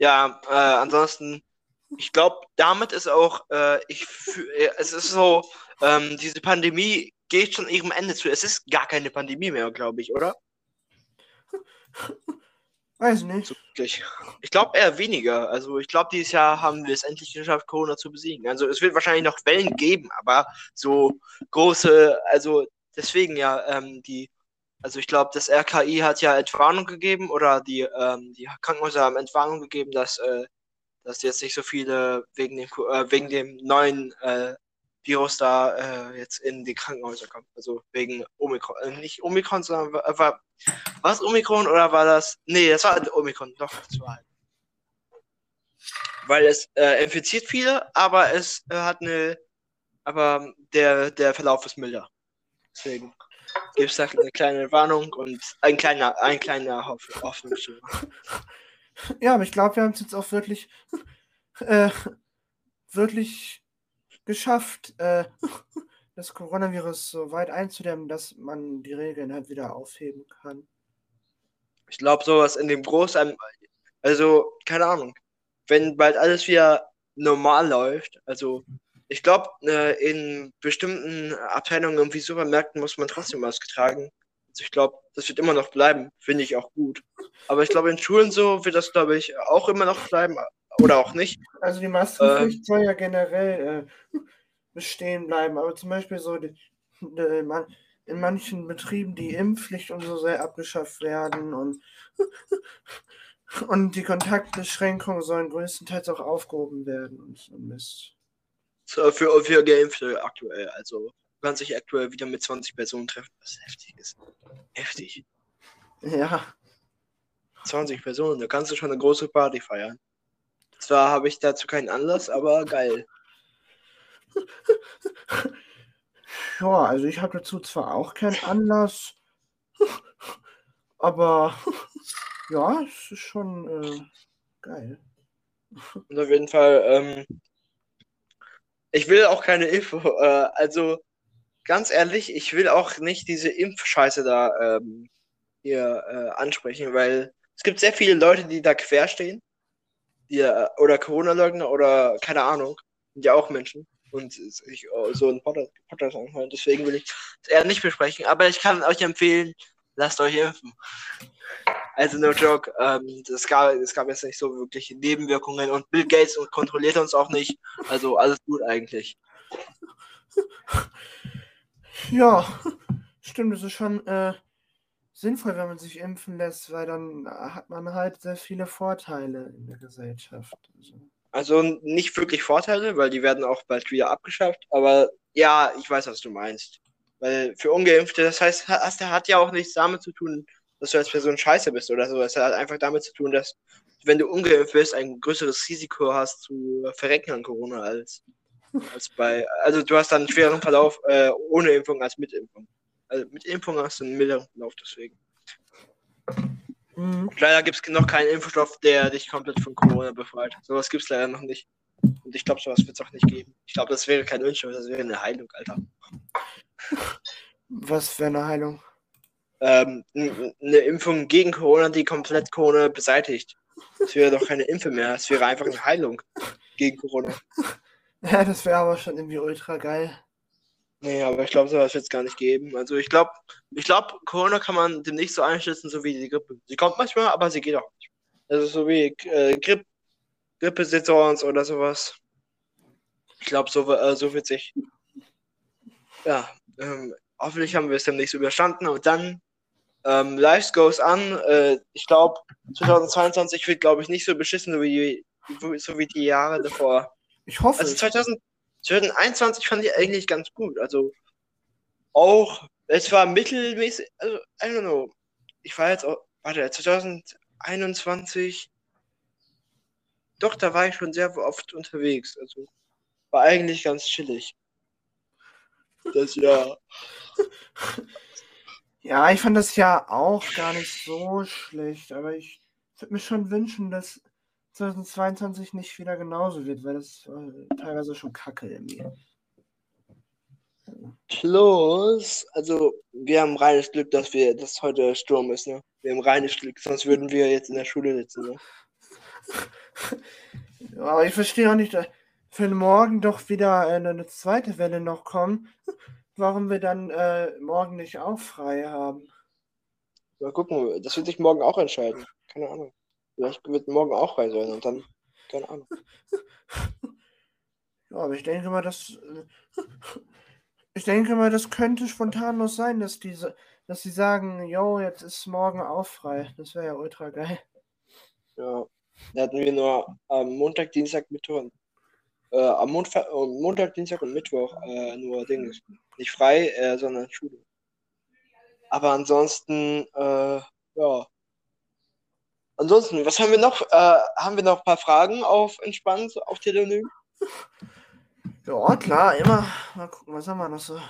Ja, äh, ansonsten, ich glaube, damit ist auch, äh, ich äh, es ist so, ähm, diese Pandemie geht schon ihrem Ende zu. Es ist gar keine Pandemie mehr, glaube ich, oder? Weiß nicht. So, wirklich. Ich glaube eher weniger. Also ich glaube, dieses Jahr haben wir es endlich geschafft, Corona zu besiegen. Also es wird wahrscheinlich noch Wellen geben, aber so große, also deswegen ja, ähm, die, also ich glaube, das RKI hat ja Entwarnung gegeben oder die, ähm, die Krankenhäuser haben Entwarnung gegeben, dass, äh, dass jetzt nicht so viele wegen dem, äh, wegen dem neuen äh, Virus da äh, jetzt in die Krankenhäuser kommen. Also wegen Omikron. Äh, nicht Omikron, sondern war, war es Omikron oder war das. Nee, das war Omikron, doch, das war halt. Weil es äh, infiziert viele, aber es äh, hat eine. Aber der, der Verlauf ist milder. Deswegen gibt es da eine kleine Warnung und ein kleiner, ein kleiner Hoffnungsschimmer. Ja, aber ich glaube, wir haben es jetzt auch wirklich, äh, wirklich geschafft, äh, das Coronavirus so weit einzudämmen, dass man die Regeln halt wieder aufheben kann. Ich glaube, sowas in dem Großen, also keine Ahnung, wenn bald alles wieder normal läuft, also ich glaube, äh, in bestimmten Abteilungen wie Supermärkten muss man trotzdem Maske tragen. Also ich glaube, das wird immer noch bleiben, finde ich auch gut. Aber ich glaube, in Schulen so wird das, glaube ich, auch immer noch bleiben oder auch nicht. Also die Maskenpflicht ähm, soll ja generell äh, bestehen bleiben, aber zum Beispiel so die, die, man, in manchen Betrieben die Impfpflicht und so soll abgeschafft werden und, und die Kontaktbeschränkungen sollen größtenteils auch aufgehoben werden und so Mist für, für Geimpfte aktuell. Also du kannst dich aktuell wieder mit 20 Personen treffen, was heftig ist. Heftig. Ja. 20 Personen, da kannst du schon eine große Party feiern. Zwar habe ich dazu keinen Anlass, aber geil. Ja, also ich habe dazu zwar auch keinen Anlass, aber ja, es ist schon äh, geil. Und auf jeden Fall, ähm, ich will auch keine Info. Äh, also, ganz ehrlich, ich will auch nicht diese Impfscheiße da ähm, hier äh, ansprechen, weil es gibt sehr viele Leute, die da querstehen. Die, äh, oder Corona-Leugner oder keine Ahnung. Sind ja auch Menschen. Und sich äh, so ein Podcast anhören. Deswegen will ich es eher nicht besprechen. Aber ich kann euch empfehlen, lasst euch impfen. Also no joke, ähm, es, gab, es gab jetzt nicht so wirklich Nebenwirkungen und Bill Gates kontrolliert uns auch nicht. Also alles gut eigentlich. Ja, stimmt, es ist schon äh, sinnvoll, wenn man sich impfen lässt, weil dann hat man halt sehr viele Vorteile in der Gesellschaft. Also. also nicht wirklich Vorteile, weil die werden auch bald wieder abgeschafft, aber ja, ich weiß, was du meinst. Weil für Ungeimpfte, das heißt, das hat ja auch nichts damit zu tun, dass du als Person scheiße bist oder so. Es hat einfach damit zu tun, dass wenn du ungeimpft bist, ein größeres Risiko hast zu verrecken an Corona als, als bei. Also du hast dann einen schweren Verlauf äh, ohne Impfung als mit Impfung. Also mit Impfung hast du einen milderen Verlauf deswegen. Mhm. Leider gibt es noch keinen Impfstoff, der dich komplett von Corona befreit. Sowas gibt es leider noch nicht. Und ich glaube, sowas wird es auch nicht geben. Ich glaube, das wäre kein Impfstoff, das wäre eine Heilung, Alter. Was für eine Heilung? Ähm, eine Impfung gegen Corona, die komplett Corona beseitigt. Es wäre doch keine Impfe mehr, es wäre einfach eine Heilung gegen Corona. Ja, das wäre aber schon irgendwie ultra geil. Nee, aber ich glaube, sowas wird es gar nicht geben. Also ich glaube, ich glaube, Corona kann man demnächst so einschätzen, so wie die Grippe. Sie kommt manchmal, aber sie geht auch nicht. Also so wie äh, Grippe, Grippesaisons oder sowas. Ich glaube, so, äh, so wird sich. Ja, ähm, hoffentlich haben wir es demnächst überstanden und dann ähm, Life goes on. Äh, ich glaube, 2022 wird, glaube ich, nicht so beschissen, so wie, die, so wie die Jahre davor. Ich hoffe. Also 2000, 2021 fand ich eigentlich ganz gut. Also auch, es war mittelmäßig, also, I don't know. Ich war jetzt auch, warte, 2021, doch, da war ich schon sehr oft unterwegs. Also, war eigentlich ganz chillig. Das Jahr. Ja, ich fand das ja auch gar nicht so schlecht, aber ich würde mir schon wünschen, dass 2022 nicht wieder genauso wird, weil das äh, teilweise schon kacke irgendwie. Plus, also wir haben reines Glück, dass wir, dass heute Sturm ist, ne? Wir haben reines Glück, sonst würden wir jetzt in der Schule sitzen, ne? Ja, aber ich verstehe auch nicht, dass für morgen doch wieder äh, eine zweite Welle noch kommt, warum wir dann äh, morgen nicht auch frei haben. Mal gucken, das wird sich morgen auch entscheiden. Keine Ahnung. Vielleicht wird morgen auch frei sein und dann, keine Ahnung. Ja, aber ich denke mal, dass äh, ich denke mal, das könnte spontanlos sein, dass diese, dass sie sagen, yo, jetzt ist morgen auch frei. Das wäre ja ultra geil. Ja. Da hatten wir nur am Montag, Dienstag, Mittwoch, äh, am Montag, Montag, Dienstag und Mittwoch äh, nur Dinge. Nicht frei, äh, sondern Schule. Aber ansonsten, äh, ja. Ansonsten, was haben wir noch? Äh, haben wir noch ein paar Fragen auf entspannt auf Telonym? Ja, klar, immer. Mal gucken, was haben wir noch so.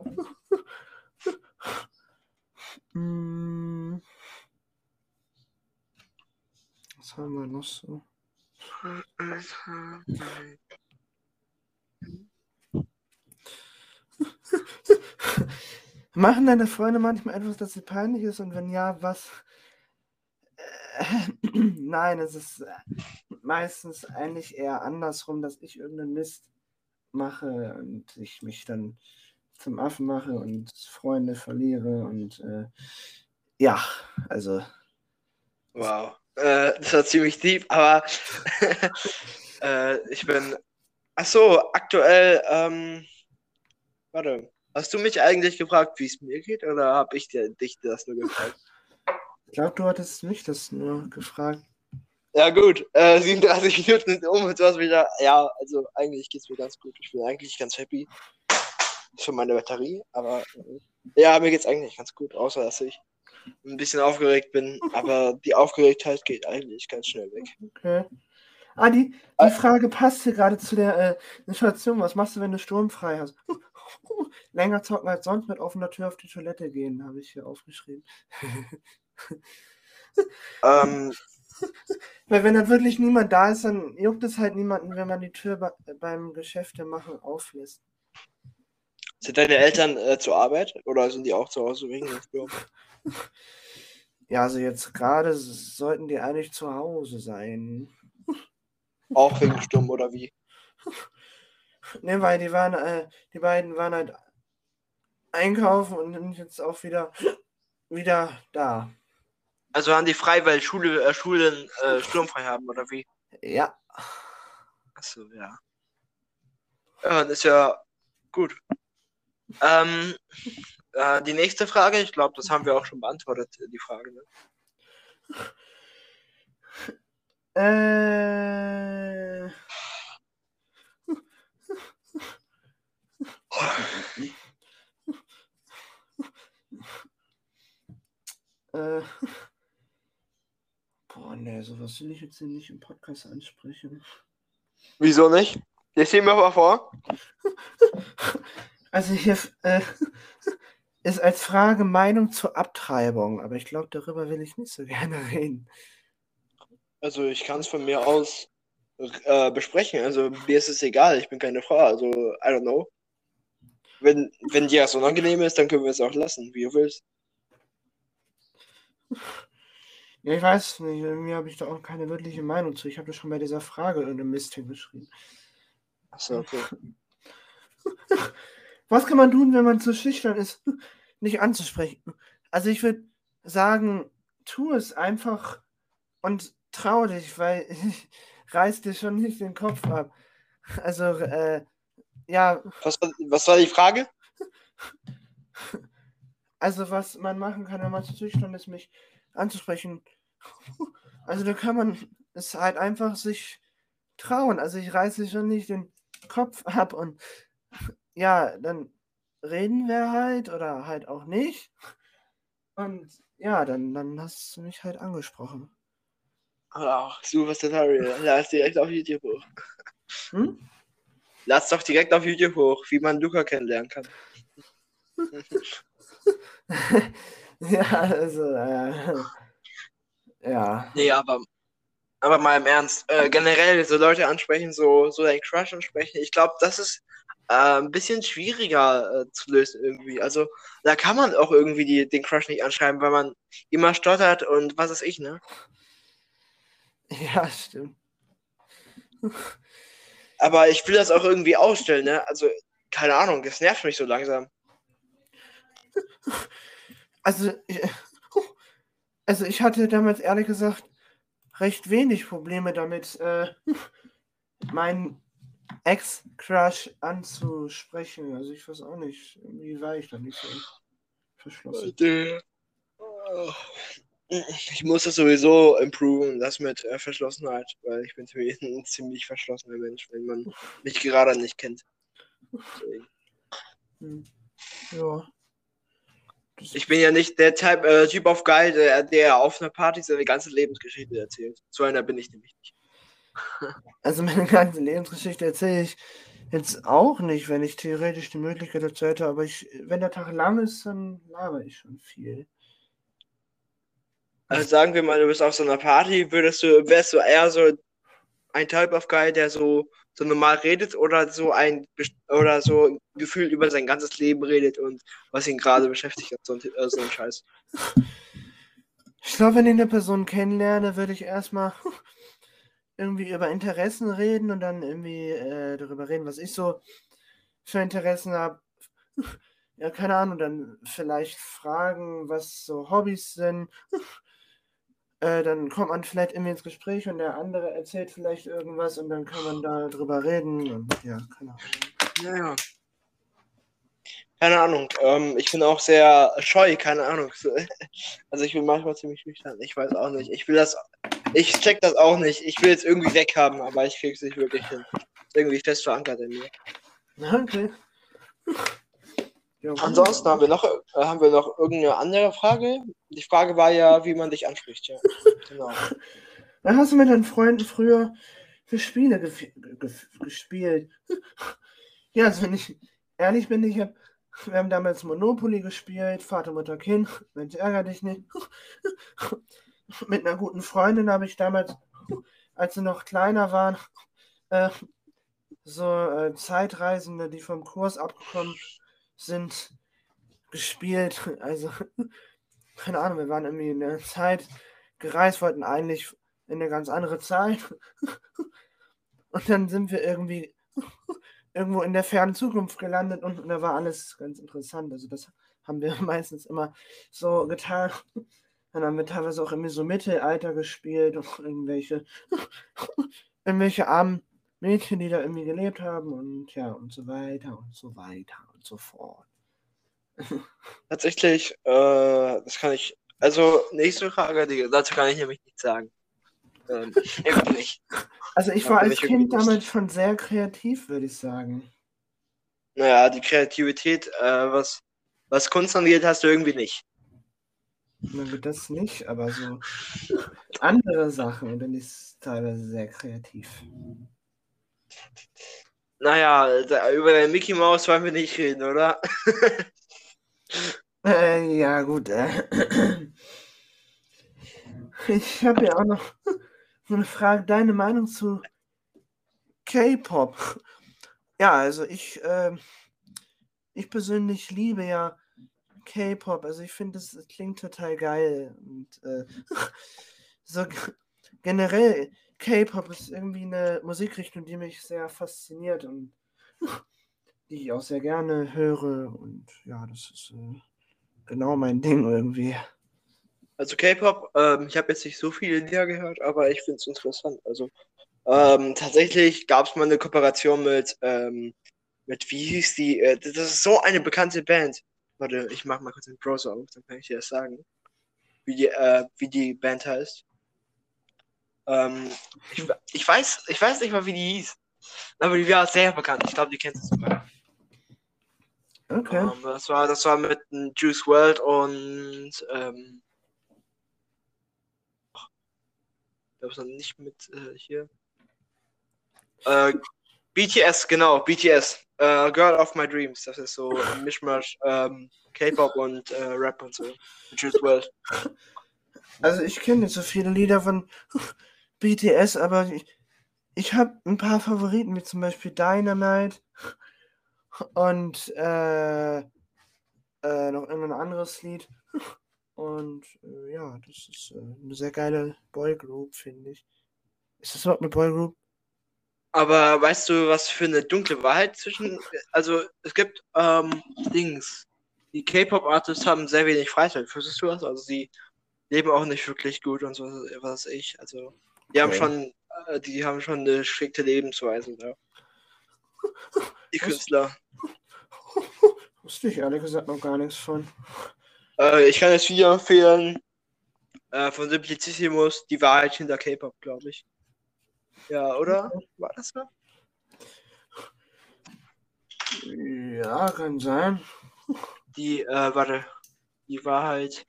Hm. Was haben wir noch so? Machen deine Freunde manchmal etwas, das dir peinlich ist? Und wenn ja, was? Äh, Nein, es ist äh, meistens eigentlich eher andersrum, dass ich irgendeinen Mist mache und ich mich dann zum Affen mache und Freunde verliere und äh, ja, also. Wow, äh, das war ziemlich deep, aber äh, ich bin. Achso, aktuell, ähm, warte, hast du mich eigentlich gefragt, wie es mir geht, oder habe ich dir, dich das nur gefragt? Ich glaube, du hattest mich das nur gefragt. Ja, gut, äh, 37 Minuten sind um und du hast wieder. Ja, also eigentlich geht es mir ganz gut. Ich bin eigentlich ganz happy für meine Batterie, aber ja, mir geht es eigentlich ganz gut, außer dass ich ein bisschen aufgeregt bin, aber die Aufgeregtheit geht eigentlich ganz schnell weg. Okay. Ah, die, die Äh. Frage passt hier gerade zu der äh, Situation. Was machst du, wenn du sturmfrei hast? Länger zocken als sonst mit offener Tür auf die Toilette gehen, habe ich hier aufgeschrieben. Ähm, Weil wenn da wirklich niemand da ist, dann juckt es halt niemanden, wenn man die Tür be beim Geschäfte machen auflässt. sind deine Eltern äh, zur Arbeit oder sind die auch zu Hause wegen dem Sturm? Ja, also jetzt gerade sollten die eigentlich zu Hause sein. Auch wegen Sturm oder wie? Ne, weil die waren, äh, die beiden waren halt einkaufen und sind jetzt auch wieder, wieder da. Also haben die frei, weil Schule, äh, Schulen äh, sturmfrei haben oder wie? Ja. Achso, ja. Ja, das ist ja gut. Ähm, äh, die nächste Frage, ich glaube, das haben wir auch schon beantwortet, die Frage. Ne? Äh. äh. Boah, ne, sowas will ich jetzt hier nicht im Podcast ansprechen. Wieso nicht? Jetzt zieh mir mal vor. Also hier äh, ist als Frage Meinung zur Abtreibung, aber ich glaube, darüber will ich nicht so gerne reden. Also ich kann es von mir aus äh, besprechen. Also mir ist es egal, ich bin keine Frau. Also, I don't know. Wenn, wenn dir das unangenehm ist, dann können wir es auch lassen, wie du willst. Ja, ich weiß nicht, irgendwie habe ich da auch keine wirkliche Meinung zu. Ich habe das schon bei dieser Frage irgendeinen Mist hingeschrieben. Achso, okay. Was kann man tun, wenn man zu schüchtern ist, nicht anzusprechen? Also ich würde sagen, tu es einfach und trau dich, weil ich reiß dir schon nicht den Kopf ab. Also, äh, ja, Was, war- was war die Frage? also was man machen kann, wenn man zu schüchtern ist, mich anzusprechen. Also da kann man es halt einfach sich trauen. Also ich reiße schon nicht den Kopf ab und ja, dann reden wir halt oder halt auch nicht. Und ja, dann, dann hast du mich halt angesprochen. Ach, super Tutorial. Lass direkt auf YouTube hoch. Hm? Lass doch direkt auf YouTube hoch, wie man Luca kennenlernen kann. ja, also, äh, ja. Nee, aber, aber mal im Ernst. Äh, generell so Leute ansprechen, so, so deinen Crush ansprechen. Ich glaube, das ist äh, ein bisschen schwieriger äh, zu lösen irgendwie. Also da kann man auch irgendwie die, den Crush nicht anschreiben, weil man immer stottert und was weiß ich, ne? Ja, stimmt. Aber ich will das auch irgendwie ausstellen, ne? Also, keine Ahnung, das nervt mich so langsam. Also, also ich hatte damals ehrlich gesagt recht wenig Probleme damit, äh, meinen Ex-Crush anzusprechen. Also ich weiß auch nicht, wie war ich da nicht so verschlossen. Ich muss das sowieso improven, das mit äh, Verschlossenheit, weil ich bin ein ziemlich verschlossener Mensch, wenn man mich gerade nicht kennt. Hm. Ja. Ich bin ja nicht der Typ, äh, typ of Guy, der, der auf einer Party seine ganze Lebensgeschichte erzählt. So einer bin ich nämlich nicht. Also meine ganze Lebensgeschichte erzähle ich jetzt auch nicht, wenn ich theoretisch die Möglichkeit dazu hätte, aber ich, wenn der Tag lang ist, dann laber ich schon viel. Also sagen wir mal, du bist auf so einer Party, würdest du, wärst du eher so ein Type of Guy, der so, so normal redet oder so ein oder so gefühlt über sein ganzes Leben redet und was ihn gerade beschäftigt hat, so äh, so ein Scheiß. Ich glaube, wenn ich eine Person kennenlerne, würde ich erstmal irgendwie über Interessen reden und dann irgendwie äh, darüber reden, was ich so für Interessen habe. Ja, keine Ahnung, dann vielleicht fragen, was so Hobbys sind. Äh, dann kommt man vielleicht irgendwie ins Gespräch und der andere erzählt vielleicht irgendwas und dann kann man da drüber reden und ja, keine Ahnung. Ja, ja. Keine Ahnung. Ähm, ich bin auch sehr scheu, keine Ahnung. Also ich bin manchmal ziemlich schüchtern. Ich weiß auch nicht. Ich will das. Ich check das auch nicht. Ich will es irgendwie weghaben, aber ich krieg's nicht wirklich hin. Ist irgendwie fest verankert in mir. Okay. Ja, Ansonsten haben wir noch äh, haben wir noch irgendeine andere Frage. Die Frage war ja, wie man dich anspricht, ja. Genau. Dann hast du mit deinen Freunden früher für Spiele gespielt. ja, also wenn ich ehrlich bin, ich habe wir haben damals Monopoly gespielt, Vater, Mutter, Kind. Mensch, ärger dich nicht. Mit einer guten Freundin habe ich damals, als sie noch kleiner waren, äh, so äh, Zeitreisende, die vom Kurs abgekommen sind, gespielt. Also, keine Ahnung, wir waren irgendwie in der Zeit gereist, wollten eigentlich in eine ganz andere Zeit. Und dann sind wir irgendwie irgendwo in der fernen Zukunft gelandet und, und da war alles ganz interessant. Also das haben wir meistens immer so getan. Dann haben wir teilweise auch irgendwie so Mittelalter gespielt und irgendwelche, irgendwelche armen Mädchen, die da irgendwie gelebt haben und ja und so weiter und so weiter und so fort. Tatsächlich, äh, das kann ich, also nächste Frage, die, dazu kann ich nämlich nichts sagen. Ähm, nicht. Also ich war als Kind damals schon sehr kreativ, würde ich sagen. Naja, die Kreativität, äh, was, was Kunst angeht, hast du irgendwie nicht. Na gut, das nicht, aber so andere Sachen bin ich teilweise sehr kreativ. Naja, über den Mickey Mouse wollen wir nicht reden, oder? äh, ja, gut. Äh. Ich habe ja auch noch so eine Frage, deine Meinung zu K-Pop. Ja, also ich, äh, ich persönlich liebe ja K-Pop. Also ich finde, es klingt total geil. Und äh, so generell, K-Pop ist irgendwie eine Musikrichtung, die mich sehr fasziniert und die ich auch sehr gerne höre. Und ja, das ist äh, genau mein Ding irgendwie. Also K-Pop, ähm, ich habe jetzt nicht so viele Lieder gehört, aber ich finde es interessant. Also ähm, tatsächlich gab es mal eine Kooperation mit, ähm, mit, wie hieß die? Äh, das ist so eine bekannte Band. Warte, ich mach mal kurz den Browser auf, dann kann ich dir das sagen. Wie die, äh, wie die Band heißt. Ähm, ich, ich, weiß, ich weiß nicht mal, wie die hieß. Aber die war sehr bekannt. Ich glaube, die kennst du sogar. Okay. Ähm, das, war, das war mit Juice World und ähm, ich glaube, es war nicht mit äh, hier. Äh, BTS, genau, BTS. Äh, Girl of My Dreams. Das ist so ein Mischmasch ähm, K-Pop und äh, Rap und so. Juice World. Also ich kenne nicht so viele Lieder von BTS, aber ich, ich habe ein paar Favoriten, wie zum Beispiel Dynamite und äh, äh, noch irgendein anderes Lied. Und äh, ja, das ist äh, eine sehr geile Boygroup, finde ich. Ist das überhaupt eine Boygroup? Aber weißt du, was für eine dunkle Wahrheit zwischen. Also, es gibt ähm, Dings. Die K-Pop-Artists haben sehr wenig Freizeit. Wusstest du das? Also, sie leben auch nicht wirklich gut und so, was weiß ich. Also, die haben Okay. schon. Äh, die haben schon eine strikte Lebensweise. Ja. Die Künstler. Wusste ich ehrlich gesagt noch gar nichts von. Äh, ich kann das Video empfehlen. Äh, von Simplicissimus. Die Wahrheit hinter K-Pop, glaube ich. Ja, oder? War das so? Ja, kann sein. Die, äh, warte. Die Wahrheit.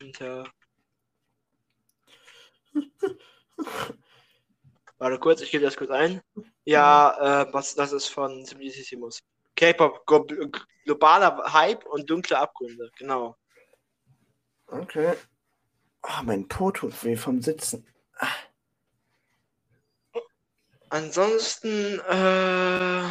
Hinter. Warte kurz, ich gebe das kurz ein. Ja, äh, was, das ist von Simplicissimus. K-Pop, glo globaler Hype und dunkle Abgründe, genau. Okay. Ah, mein Po tut weh vom Sitzen. Ansonsten, äh,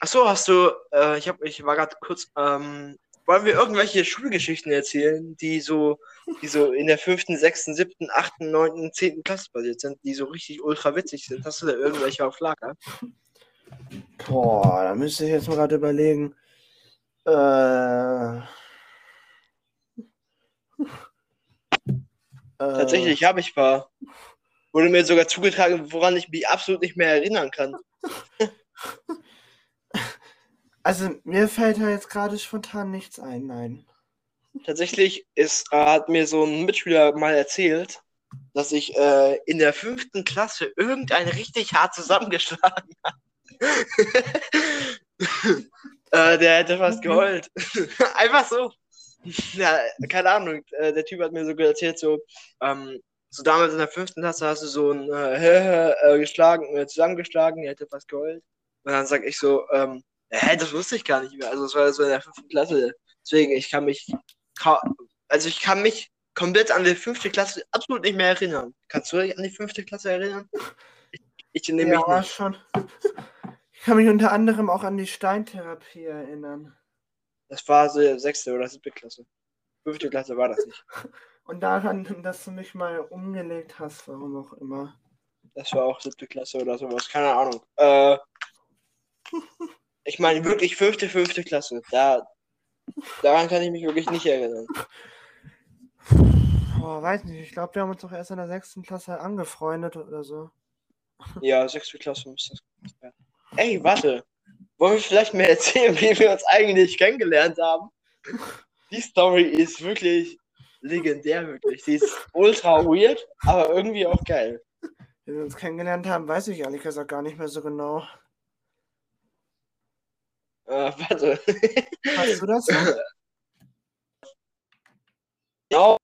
achso, hast du, äh, ich hab, ich war gerade kurz, ähm, wollen wir irgendwelche Schulgeschichten erzählen, die so, die so in der fünften, sechsten, siebten, achten, neunten, zehnten Klasse basiert sind, die so richtig ultra witzig sind? Hast du da irgendwelche auf Lager? Boah, da müsste ich jetzt mal gerade überlegen. Äh, Tatsächlich habe ich ein paar. Wurde mir sogar zugetragen, woran ich mich absolut nicht mehr erinnern kann. Also, mir fällt da jetzt gerade spontan nichts ein, nein. Tatsächlich ist, hat mir so ein Mitschüler mal erzählt, dass ich äh, in der fünften Klasse irgendeinen richtig hart zusammengeschlagen habe. äh, der hätte fast geheult. Einfach so. Ja, keine Ahnung. Äh, der Typ hat mir so erzählt, so, ähm, so damals in der fünften Klasse hast du so einen äh, äh, geschlagen, äh, zusammengeschlagen, der hätte fast geheult. Und dann sag ich so, ähm, hä, das wusste ich gar nicht mehr. Also es war so in der fünften Klasse. Deswegen, ich kann mich also ich kann mich komplett an die fünfte Klasse absolut nicht mehr erinnern. Kannst du dich an die fünfte Klasse erinnern? Ich, ich nehme mich ja, nicht. schon. Ich kann mich unter anderem auch an die Steintherapie erinnern. Das war so sechste oder siebte Klasse. Fünfte Klasse war das nicht. Und daran, dass du mich mal umgelegt hast, warum auch immer. Das war auch siebte Klasse oder sowas. Keine Ahnung. Äh, ich meine wirklich fünfte, fünfte Klasse. Da, daran kann ich mich wirklich nicht erinnern. Boah, weiß nicht. Ich glaube, wir haben uns doch erst in der sechsten Klasse angefreundet oder so. Ja, sechste Klasse müsste das sein. Ey, warte. Wollen wir vielleicht mehr erzählen, wie wir uns eigentlich kennengelernt haben? Die Story ist wirklich legendär, wirklich. Sie ist ultra weird, aber irgendwie auch geil. Wie wir uns kennengelernt haben, weiß ich ehrlich gesagt gar nicht mehr so genau. Äh, warte. Weißt du das? Ja,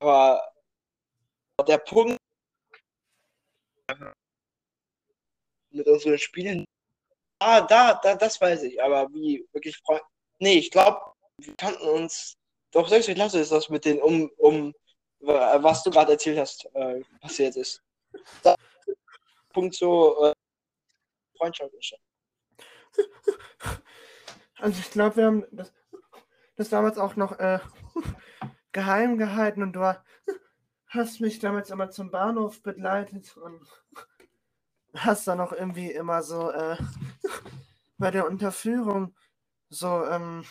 aber der Punkt mit unseren Spielen, ah, da, da, das weiß ich, aber wie wirklich Freund. Nee, ich glaube, wir kannten uns. Doch, sechste Klasse ist das mit den um, um was du gerade erzählt hast, äh, passiert ist. Da, Punkt so äh, Freundschaft ist. Also ich glaube, wir haben das, das damals auch noch äh, geheim gehalten und du hast mich damals immer zum Bahnhof begleitet und hast dann auch irgendwie immer so äh, bei der Unterführung so, ähm,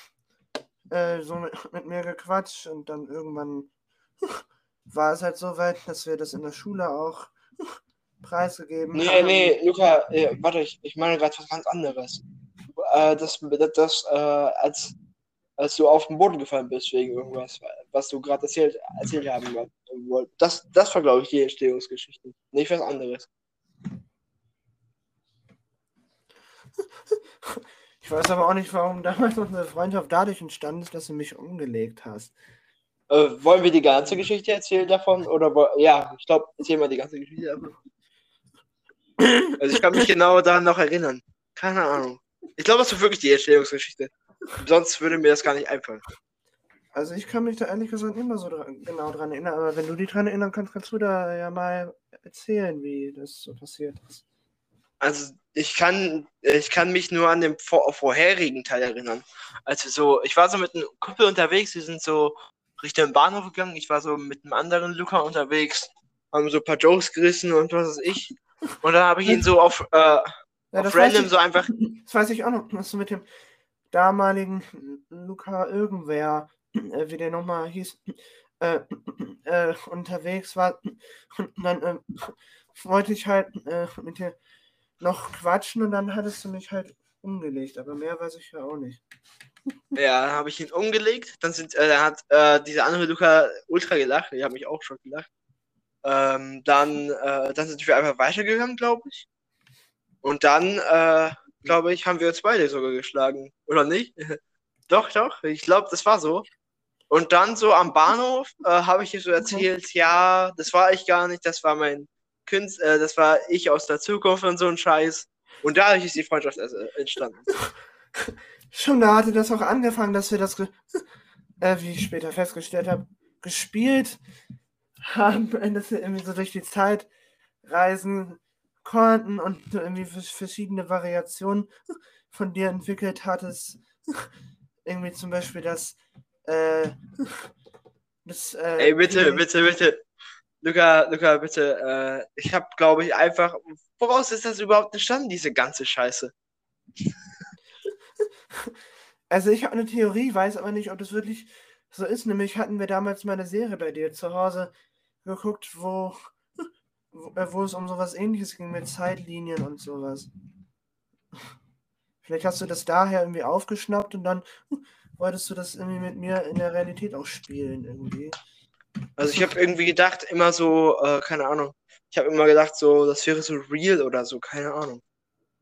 äh, so mit, mit mir gequatscht und dann irgendwann war es halt so weit, dass wir das in der Schule auch preisgegeben Nee, haben. nee, Luca, äh, warte, ich, ich meine gerade was ganz anderes. Äh, das, das, das äh, als, als du auf den Boden gefallen bist wegen irgendwas, was du gerade erzählt, erzählt haben wolltest. Das, das war, glaube ich, die Entstehungsgeschichte. nicht was anderes. Ich weiß aber auch nicht, warum damals unsere Freundschaft dadurch entstanden ist, dass du mich umgelegt hast. Äh, wollen wir die ganze Geschichte erzählen davon? Oder ja, ich glaube, erzähl mal die ganze Geschichte davon. Also ich kann mich genau daran noch erinnern. Keine Ahnung. Ich glaube, das ist wirklich die Entstehungsgeschichte. Sonst würde mir das gar nicht einfallen. Also ich kann mich da ehrlich gesagt mehr so dran, genau dran erinnern, aber wenn du dich dran erinnern kannst, kannst du da ja mal erzählen, wie das so passiert ist. Also ich kann, ich kann mich nur an den vor, vorherigen Teil erinnern. Also so, ich war so mit einem Kumpel unterwegs, wir sind so Richtung Bahnhof gegangen, ich war so mit einem anderen Luca unterwegs, haben so ein paar Jokes gerissen und was weiß ich. Und dann habe ich ihn so auf, äh, Ja, auf random weiß so einfach. ich, das weiß ich auch noch, dass du mit dem damaligen Luca irgendwer, äh, wie der nochmal hieß, äh, äh, unterwegs war. Und dann äh, wollte ich halt äh, mit dir noch quatschen und dann hattest du mich halt umgelegt, aber mehr weiß ich ja auch nicht. Ja, dann habe ich ihn umgelegt. Dann sind, äh, hat äh, dieser andere Luca ultra gelacht. Ich habe mich auch schon gelacht. Ähm, dann, äh, dann sind wir einfach weitergegangen, glaube ich. Und dann, äh, glaube ich, haben wir uns beide sogar geschlagen. Oder nicht? doch, doch. Ich glaube, das war so. Und dann so am Bahnhof äh, habe ich ihr so erzählt, ja, das war ich gar nicht, das war mein Künstler, äh, das war ich aus der Zukunft und so ein Scheiß. Und dadurch ist die Freundschaft äh, entstanden. Schon da hatte das auch angefangen, dass wir das, äh, wie ich später festgestellt habe, gespielt haben, dass wir irgendwie so durch die Zeit reisen konnten und du irgendwie vers- verschiedene Variationen von dir entwickelt hattest. Irgendwie zum Beispiel das, äh, das, äh, Ey, bitte, bitte, bitte. Luca, Luca, bitte. Äh, ich habe, glaube ich, einfach. Woraus ist das überhaupt entstanden, diese ganze Scheiße? Also ich habe eine Theorie, weiß aber nicht, ob das wirklich so ist. Nämlich hatten wir damals mal eine Serie bei dir zu Hause geguckt, wo, wo, äh, wo es um sowas ähnliches ging mit Zeitlinien und sowas. Vielleicht hast du das daher irgendwie aufgeschnappt und dann wolltest du das irgendwie mit mir in der Realität auch spielen irgendwie. Also, ich habe irgendwie gedacht, immer so, äh, keine Ahnung. Ich habe immer gedacht, so, das wäre so real oder so, keine Ahnung.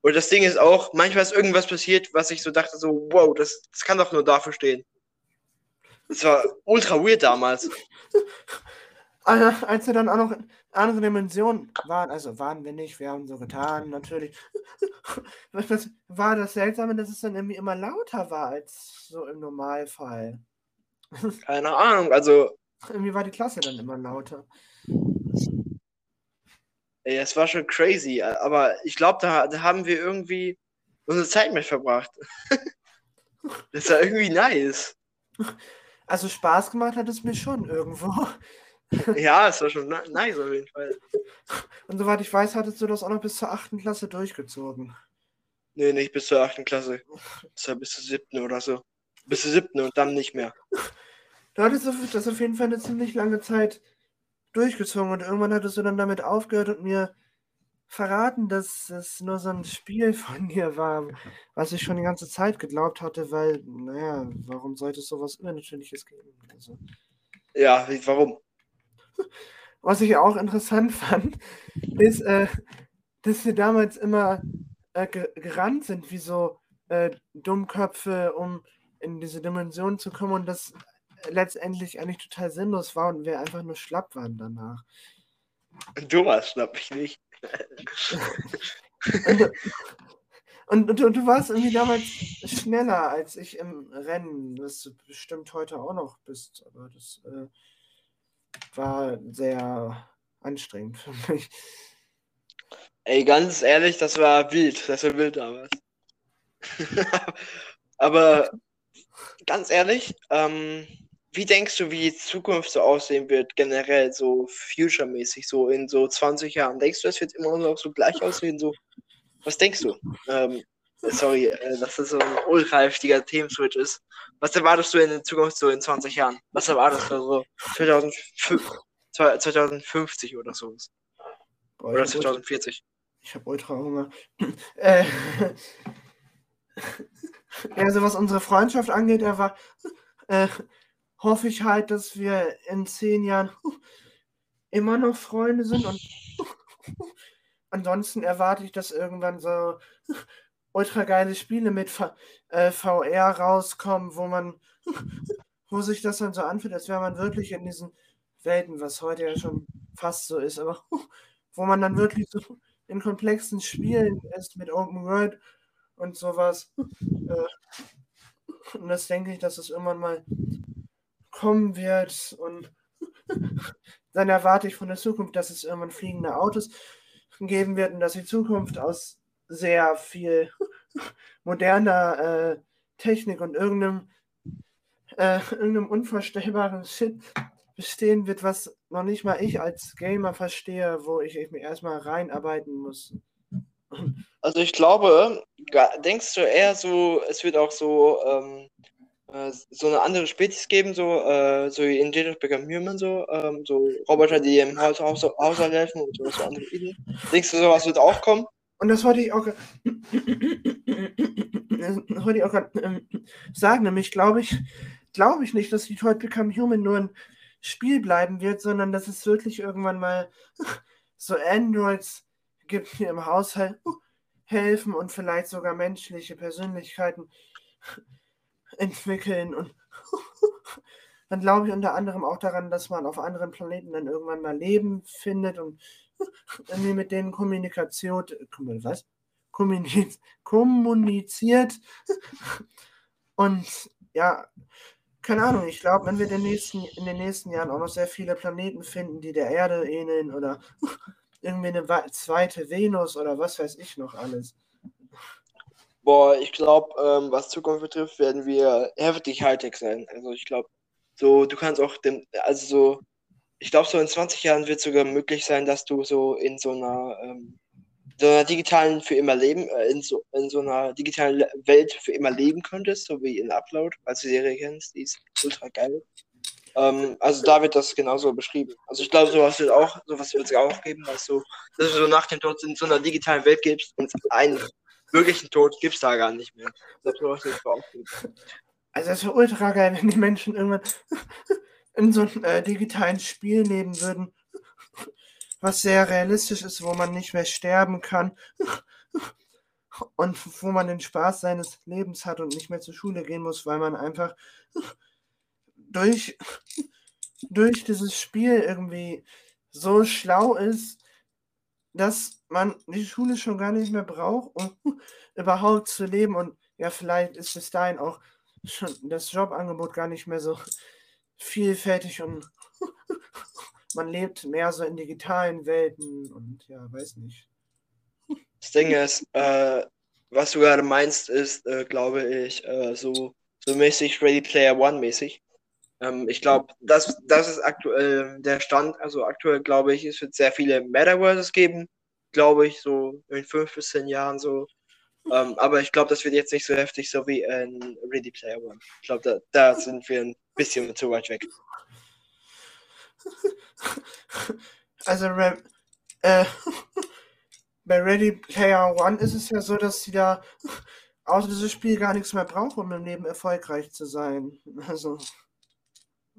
Und das Ding ist auch, manchmal ist irgendwas passiert, was ich so dachte, so, wow, das, das kann doch nur dafür stehen. Das war ultra weird damals. Ah, Als wir dann auch noch in andere Dimensionen waren, also waren wir nicht, wir haben so getan, natürlich. Was das, war das Seltsame, dass es dann irgendwie immer lauter war als so im Normalfall. Keine Ahnung, also, Irgendwie war die Klasse dann immer lauter. ey, es war schon crazy. Aber ich glaube, da, da haben wir irgendwie unsere Zeit mit verbracht. das war irgendwie nice. Also Spaß gemacht hat es mir schon irgendwo. Ja, es war schon ni- nice auf jeden Fall. Und soweit ich weiß, hattest du das auch noch bis zur 8. Klasse durchgezogen. Nee, nicht bis zur 8. Klasse. Das war bis zur 7. oder so. Bis zur 7. und dann nicht mehr. Du hattest das auf jeden Fall eine ziemlich lange Zeit durchgezogen und irgendwann hattest du dann damit aufgehört und mir verraten, dass es nur so ein Spiel von dir war, was ich schon die ganze Zeit geglaubt hatte, weil, naja, warum sollte es sowas Übernatürliches geben? Also, Ja, warum? was ich auch interessant fand, ist, äh, dass wir damals immer äh, ge gerannt sind, wie so äh, Dummköpfe, um in diese Dimension zu kommen und das letztendlich eigentlich total sinnlos war und wir einfach nur schlapp waren danach. Du warst, schnapp ich nicht. Und, und, und du warst irgendwie damals schneller als ich im Rennen, was du bestimmt heute auch noch bist, aber das äh, war sehr anstrengend für mich. Ey, ganz ehrlich, das war wild. Das war wild damals. Aber ganz ehrlich, ähm, wie denkst du, wie die Zukunft so aussehen wird, generell so future-mäßig, so in so 20 Jahren? Denkst du, es wird immer noch so gleich aussehen? So, was denkst du? Ähm, sorry, äh, dass das so ein ultra heftiger Themenswitch ist. Was erwartest du in der Zukunft so in 20 Jahren? Was erwartest du so 2005, 2050 oder so? Boah, Oder ich habe ultra, 2040? ich hab ultra Hunger. äh, also was unsere Freundschaft angeht, er war, äh, hoffe ich halt, dass wir in zehn Jahren immer noch Freunde sind und, ansonsten erwarte ich, dass irgendwann so ultra geile Spiele mit v äh, VR rauskommen, wo man, wo sich das dann so anfühlt, als wäre man wirklich in diesen Welten, was heute ja schon fast so ist, aber wo man dann wirklich so in komplexen Spielen ist mit Open World und sowas. Äh, und das denke ich, dass es irgendwann mal kommen wird und dann erwarte ich von der Zukunft, dass es irgendwann fliegende Autos geben wird und dass die Zukunft aus sehr viel moderner äh, Technik und irgendeinem, äh, irgendeinem unvorstellbaren Shit bestehen wird, was noch nicht mal ich als Gamer verstehe, wo ich mich erstmal reinarbeiten muss. Also ich glaube, denkst du eher so, es wird auch so ähm, äh, so eine andere Spezies geben, so, äh, so in Jedi Become Human, so, ähm, so Roboter, die im Haus, Haus, Haushalt helfen und so, so andere Ideen. Denkst du, sowas wird auch kommen? Und das wollte ich auch, wollte ich auch ähm, sagen, nämlich glaube ich, glaube ich nicht, dass Detroit Become Human nur ein Spiel bleiben wird, sondern dass es wirklich irgendwann mal so Androids gibt, die im Haushalt helfen und vielleicht sogar menschliche Persönlichkeiten entwickeln. Und dann glaube ich unter anderem auch daran, dass man auf anderen Planeten dann irgendwann mal Leben findet und irgendwie mit denen Kommunikation, was? kommuniziert. Und ja, keine Ahnung, ich glaube, wenn wir den nächsten, in den nächsten Jahren auch noch sehr viele Planeten finden, die der Erde ähneln oder irgendwie eine zweite Venus oder was weiß ich noch alles, Boah, ich glaube, ähm, was Zukunft betrifft, werden wir heftig Hightech sein. Also ich glaube, so, du kannst auch dem, also so, ich glaube, so in 20 Jahren wird es sogar möglich sein, dass du so in so einer, ähm, so einer digitalen für immer leben, äh, in so, in so einer digitalen Welt für immer leben könntest, so wie in Upload, falls du Serie kennst, die ist ultra geil. Ähm, also da wird das genauso beschrieben. Also ich glaube, sowas wird auch, sowas wird es auch geben, dass du, dass du so nach dem Tod in so einer digitalen Welt gibst und ein wirklichen Tod gibt es da gar nicht mehr. Also es wäre ultra geil, wenn die Menschen irgendwann in so einem äh, digitalen Spiel leben würden, was sehr realistisch ist, wo man nicht mehr sterben kann und wo man den Spaß seines Lebens hat und nicht mehr zur Schule gehen muss, weil man einfach durch, durch dieses Spiel irgendwie so schlau ist, dass man die Schule schon gar nicht mehr braucht, um überhaupt zu leben. Und ja, vielleicht ist bis dahin auch schon das Jobangebot gar nicht mehr so vielfältig und man lebt mehr so in digitalen Welten und ja, weiß nicht. Das Ding ist, äh, was du gerade meinst, ist, äh, glaube ich, äh, so, so mäßig Ready Player One mäßig. Ähm, ich glaube, das, das ist aktuell der Stand. Also aktuell glaube ich, es wird sehr viele Metaverses geben glaube ich, so in fünf bis zehn Jahren so. Ähm, aber ich glaube, das wird jetzt nicht so heftig, so wie in Ready Player One. Ich glaube, da, da sind wir ein bisschen zu weit weg. Also, äh, bei Ready Player One ist es ja so, dass sie da außer dieses Spiel gar nichts mehr brauchen, um im Leben erfolgreich zu sein. Also.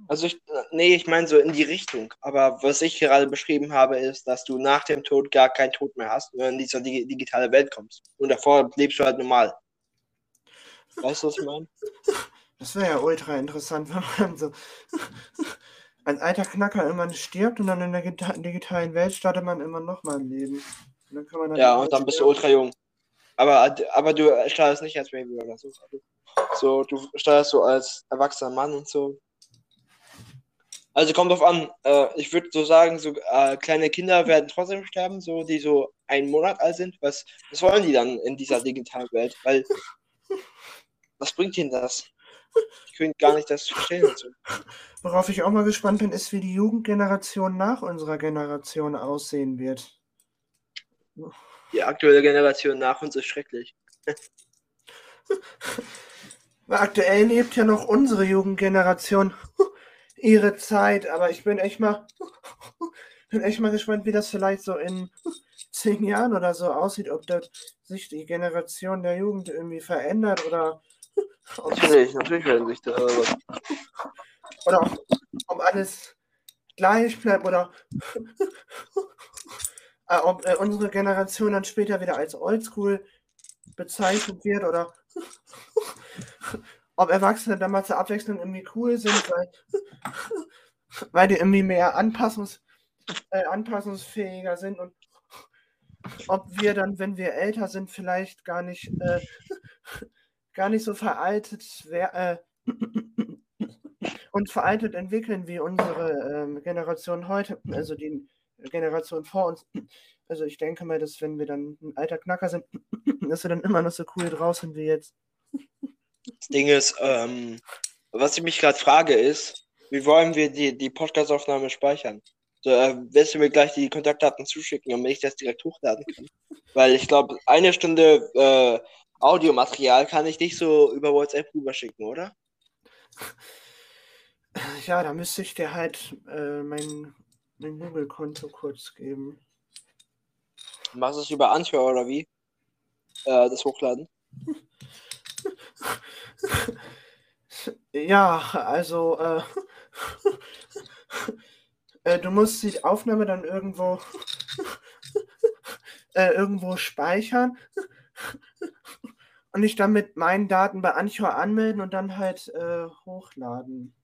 Also ich, nee, ich meine so in die Richtung. Aber was ich gerade beschrieben habe, ist, dass du nach dem Tod gar keinen Tod mehr hast, wenn du in diese dig digitale Welt kommst. Und davor lebst du halt normal. Weißt du, was ich meine? Das wäre ja ultra interessant, wenn man so ein alter Knacker immer stirbt und dann in der digitalen Welt startet man immer nochmal ein Leben. Und ja, und dann bist du ultra jung. Aber, aber du startest nicht als Baby oder so. So, du startest so als erwachsener Mann und so. Also kommt drauf an. Äh, ich würde so sagen, so äh, kleine Kinder werden trotzdem sterben, so die so einen Monat alt sind. Was, was wollen die dann in dieser digitalen Welt? Weil was bringt ihnen das? Ich könnte gar nicht das verstehen. So. Worauf ich auch mal gespannt bin, ist, wie die Jugendgeneration nach unserer Generation aussehen wird. Die aktuelle Generation nach uns ist schrecklich. Aktuell lebt ja noch unsere Jugendgeneration ihre Zeit, aber ich bin echt mal, bin echt mal gespannt, wie das vielleicht so in zehn Jahren oder so aussieht, ob das sich die Generation der Jugend irgendwie verändert oder natürlich, natürlich werden sich da oder ob, ob alles gleich bleibt oder äh, ob äh, unsere Generation dann später wieder als Oldschool bezeichnet wird oder ob Erwachsene dann mal zur Abwechslung irgendwie cool sind, weil, weil die irgendwie mehr Anpassungs, äh, anpassungsfähiger sind und ob wir dann, wenn wir älter sind, vielleicht gar nicht, äh, gar nicht so veraltet äh, und veraltet entwickeln wie unsere ähm, Generation heute, also die Generation vor uns. Also ich denke mal, dass wenn wir dann ein alter Knacker sind, dass wir dann immer noch so cool draus sind wie jetzt. Das Ding ist, ähm, was ich mich gerade frage, ist, wie wollen wir die, die Podcast-Aufnahme speichern? So, äh, wirst du mir gleich die Kontaktdaten zuschicken, damit ich das direkt hochladen kann? Weil ich glaube, eine Stunde äh, Audiomaterial kann ich nicht so über WhatsApp rüberschicken, oder? Ja, da müsste ich dir halt äh, mein, mein Google-Konto kurz geben. Machst du es über Anchor oder wie? Äh, das hochladen? Ja, also äh, äh, du musst die Aufnahme dann irgendwo äh, irgendwo speichern und dich dann mit meinen Daten bei Anchor anmelden und dann halt äh, hochladen.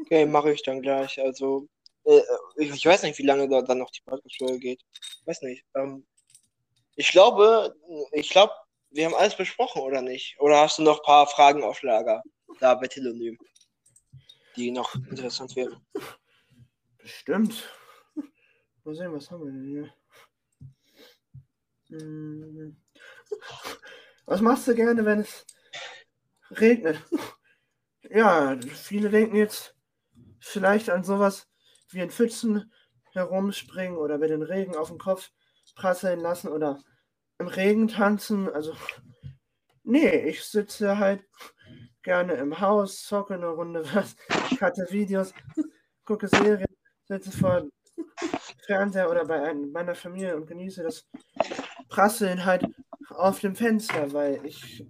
Okay, mache ich dann gleich. Also, äh, ich, ich, weiß nicht, wie lange da dann noch die Podcast-Folge geht. Weiß nicht. Ähm, ich glaube, ich glaube, wir haben alles besprochen, oder nicht? Oder hast du noch ein paar Fragen auf Lager da bei Telonym, die noch interessant wären? Bestimmt. Mal sehen, was haben wir denn hier? Hm. Was machst du gerne, wenn es regnet? Ja, viele denken jetzt vielleicht an sowas wie in Pfützen herumspringen oder mit den Regen auf den Kopf prasseln lassen oder im Regen tanzen. Also, nee, ich sitze halt gerne im Haus, zocke eine Runde was, cutte Videos, gucke Serien, sitze vor Fernseher oder bei meiner Familie und genieße das Prasseln halt auf dem Fenster, weil ich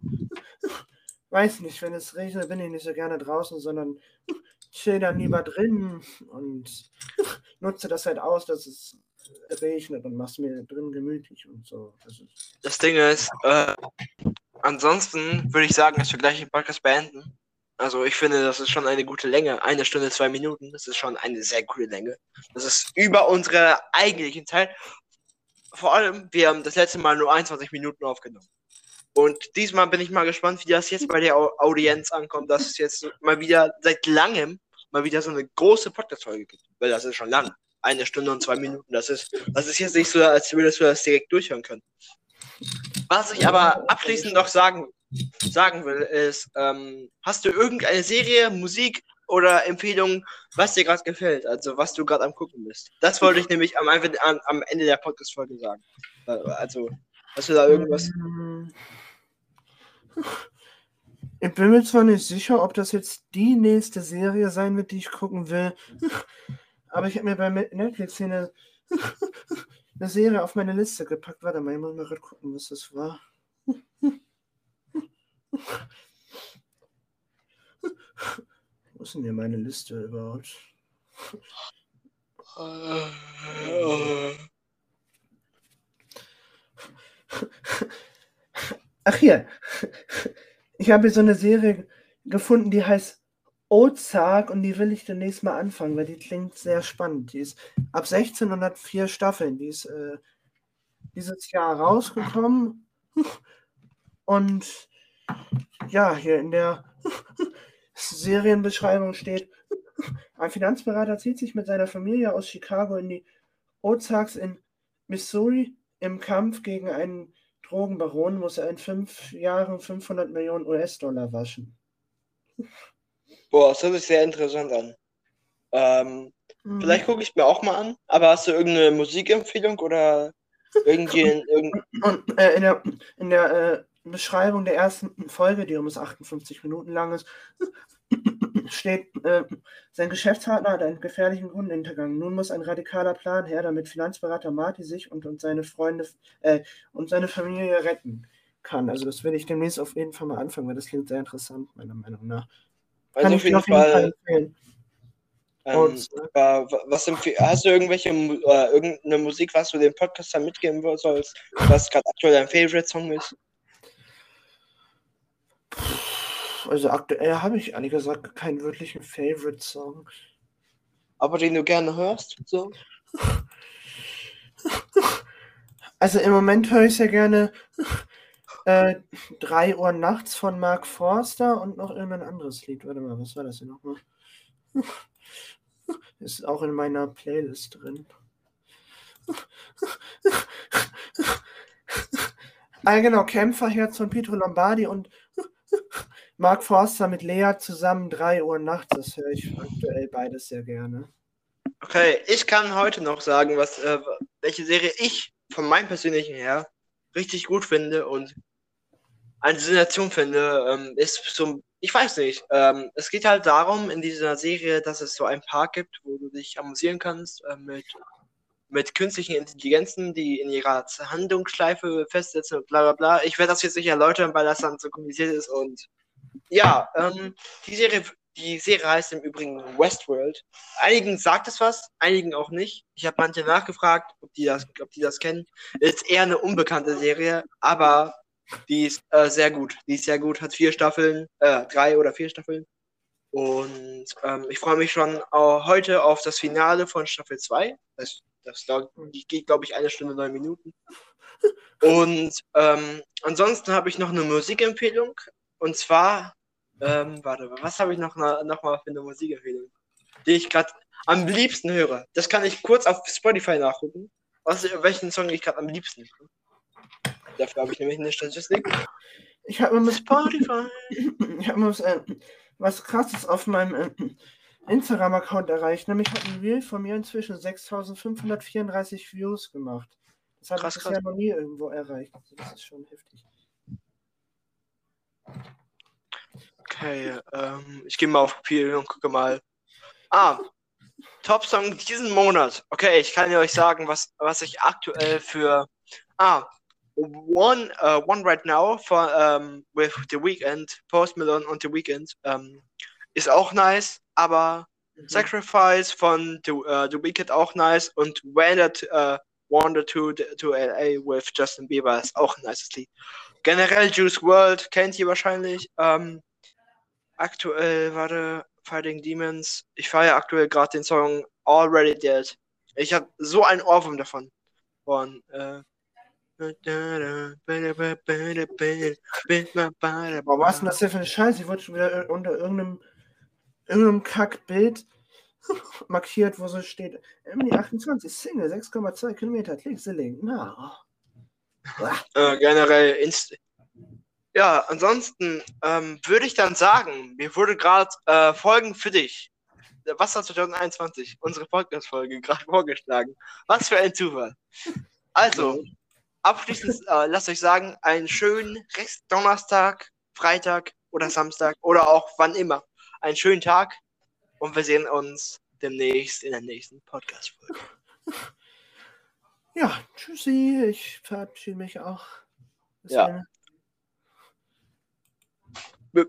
weiß nicht, wenn es regnet, bin ich nicht so gerne draußen, sondern chill dann lieber drin und nutze das halt aus, dass es regnet und mach's mir drin gemütlich und so. Das, das Ding ist, äh, ansonsten würde ich sagen, dass wir gleich den Podcast beenden. Also ich finde, das ist schon eine gute Länge. Eine Stunde, zwei Minuten, das ist schon eine sehr gute Länge. Das ist über unsere eigentlichen Zeit. Vor allem, wir haben das letzte Mal nur 21 Minuten aufgenommen. Und diesmal bin ich mal gespannt, wie das jetzt bei der Audienz ankommt, dass es jetzt mal wieder seit langem mal wieder so eine große Podcast-Folge gibt. Weil das ist schon lang eine Stunde und zwei Minuten. Das ist, das ist jetzt nicht so, als würdest du das direkt durchhören können. Was ich aber abschließend noch sagen, sagen will, ist, ähm, hast du irgendeine Serie, Musik oder Empfehlung, was dir gerade gefällt? Also, was du gerade am gucken bist. Das wollte ich nämlich am, am, am Ende der Podcast-Folge sagen. Also, hast du da irgendwas? Ich bin mir zwar nicht sicher, ob das jetzt die nächste Serie sein wird, die ich gucken will. Aber ich habe mir bei Netflix hier eine, eine Serie auf meine Liste gepackt. Warte mal, ich muss mal gerade gucken, was das war. Wo ist denn hier meine Liste überhaupt? Ach hier. Ich habe hier so eine Serie gefunden, die heißt Ozark und die will ich demnächst mal anfangen, weil die klingt sehr spannend. Die ist ab 16 und hat vier Staffeln. Die ist äh, dieses Jahr rausgekommen. Und ja, hier in der Serienbeschreibung steht, ein Finanzberater zieht sich mit seiner Familie aus Chicago in die Ozarks in Missouri. Im Kampf gegen einen Drogenbaron muss er in fünf Jahren 500 Millionen US-Dollar waschen. Boah, das hört sich sehr interessant an. Ähm, mhm. Vielleicht gucke ich mir auch mal an, aber hast du irgendeine Musikempfehlung oder irgendwie in, irgend... Und, äh, in der, in der äh, Beschreibung der ersten Folge, die um 58 Minuten lang ist, steht, äh, sein Geschäftspartner hat einen gefährlichen Hund hintergangen. Nun muss ein radikaler Plan her, damit Finanzberater Marty sich und, und seine Freunde äh, und seine Familie retten kann. Also das will ich demnächst auf jeden Fall mal anfangen, weil das klingt sehr interessant, meiner Meinung nach. Also auf jeden, auf jeden Fall, Fall Ähm, äh, was empf- hast du irgendwelche äh, irgendeine Musik, was du dem Podcaster mitgeben sollst, was gerade aktuell dein Favorite Song ist? Also aktuell habe ich ehrlich gesagt keinen wirklichen Favorite-Song. Aber den du gerne hörst? So? Also im Moment höre ich sehr gerne äh, 3 Uhr nachts von Mark Forster und noch irgendein anderes Lied. Warte mal, was war das denn nochmal? Ist auch in meiner Playlist drin. Ah, genau, Kämpferherz von Pietro Lombardi und Mark Forster mit Lea zusammen 3 Uhr nachts. Das höre ich aktuell beides sehr gerne. Okay, ich kann heute noch sagen, was, äh, welche Serie ich von meinem persönlichen her richtig gut finde und eine Sensation finde, ähm, ist so, ich weiß nicht, ähm, es geht halt darum in dieser Serie, dass es so einen Park gibt, wo du dich amüsieren kannst äh, mit, mit künstlichen Intelligenzen, die in ihrer Handlungsschleife festsetzen und bla bla bla. Ich werde das jetzt nicht erläutern, weil das dann so kompliziert ist und ja, ähm, die Serie, die Serie heißt im Übrigen Westworld. Einigen sagt es was, einigen auch nicht. Ich habe manche nachgefragt, ob die das, ob die das kennen. Ist eher eine unbekannte Serie, aber die ist äh, sehr gut. Die ist sehr gut, hat vier Staffeln, äh, drei oder vier Staffeln. Und ähm, ich freue mich schon heute auf das Finale von Staffel 2. Das, das die geht, glaube ich, eine Stunde, neun Minuten. Und ähm, ansonsten habe ich noch eine Musikempfehlung. Und zwar, ähm, warte was habe ich noch, noch mal für eine Musikempfehlung, die ich gerade am liebsten höre? Das kann ich kurz auf Spotify nachgucken, was, welchen Song ich gerade am liebsten höre. Dafür habe ich nämlich eine Statistik. Ich habe mal, Spotify. ich hab mal was, äh, was krasses auf meinem äh, Instagram-Account erreicht. Nämlich hat ein Reel von mir inzwischen 6534 Views gemacht. Das habe ich bisher krass. noch nie irgendwo erreicht. Also das ist schon heftig. Okay, ähm, ich gehe mal auf Profil und gucke mal. Ah, Top-Song diesen Monat. Okay, ich kann euch sagen, was, was ich aktuell für. Ah, One, uh, one Right Now for, um, with The Weeknd, Post Malone und The Weeknd, ähm, ist auch nice, aber Mhm. Sacrifice von The, uh, The Weeknd auch nice und Wandered, uh, Wander to, to LA with Justin Bieber ist auch ein nices Lied. Generell Juice World kennt ihr wahrscheinlich. Ähm, aktuell, warte, Fighting Demons. Ich feiere aktuell gerade den Song Already Dead. Ich habe so einen Ohrwurm davon. Von, äh, Boah, was ist denn das denn für eine Scheiße? Ich wurde schon wieder unter irgendeinem, irgendeinem Kackbild markiert, wo so steht, Emily 28, Single, 6,2 Kilometer, klick the link. Na. äh, generell Inst Ja, ansonsten ähm, würde ich dann sagen, mir wurde gerade äh, Folgen für dich. Was hat 2021? Unsere Podcast-Folge gerade vorgeschlagen. Was für ein Zufall. Also, abschließend äh, lasst euch sagen, einen schönen Rest Donnerstag, Freitag oder Samstag oder auch wann immer. Einen schönen Tag und wir sehen uns demnächst in der nächsten Podcast-Folge. Ja, tschüssi, ich verabschiede mich auch. Bis Ja. dann.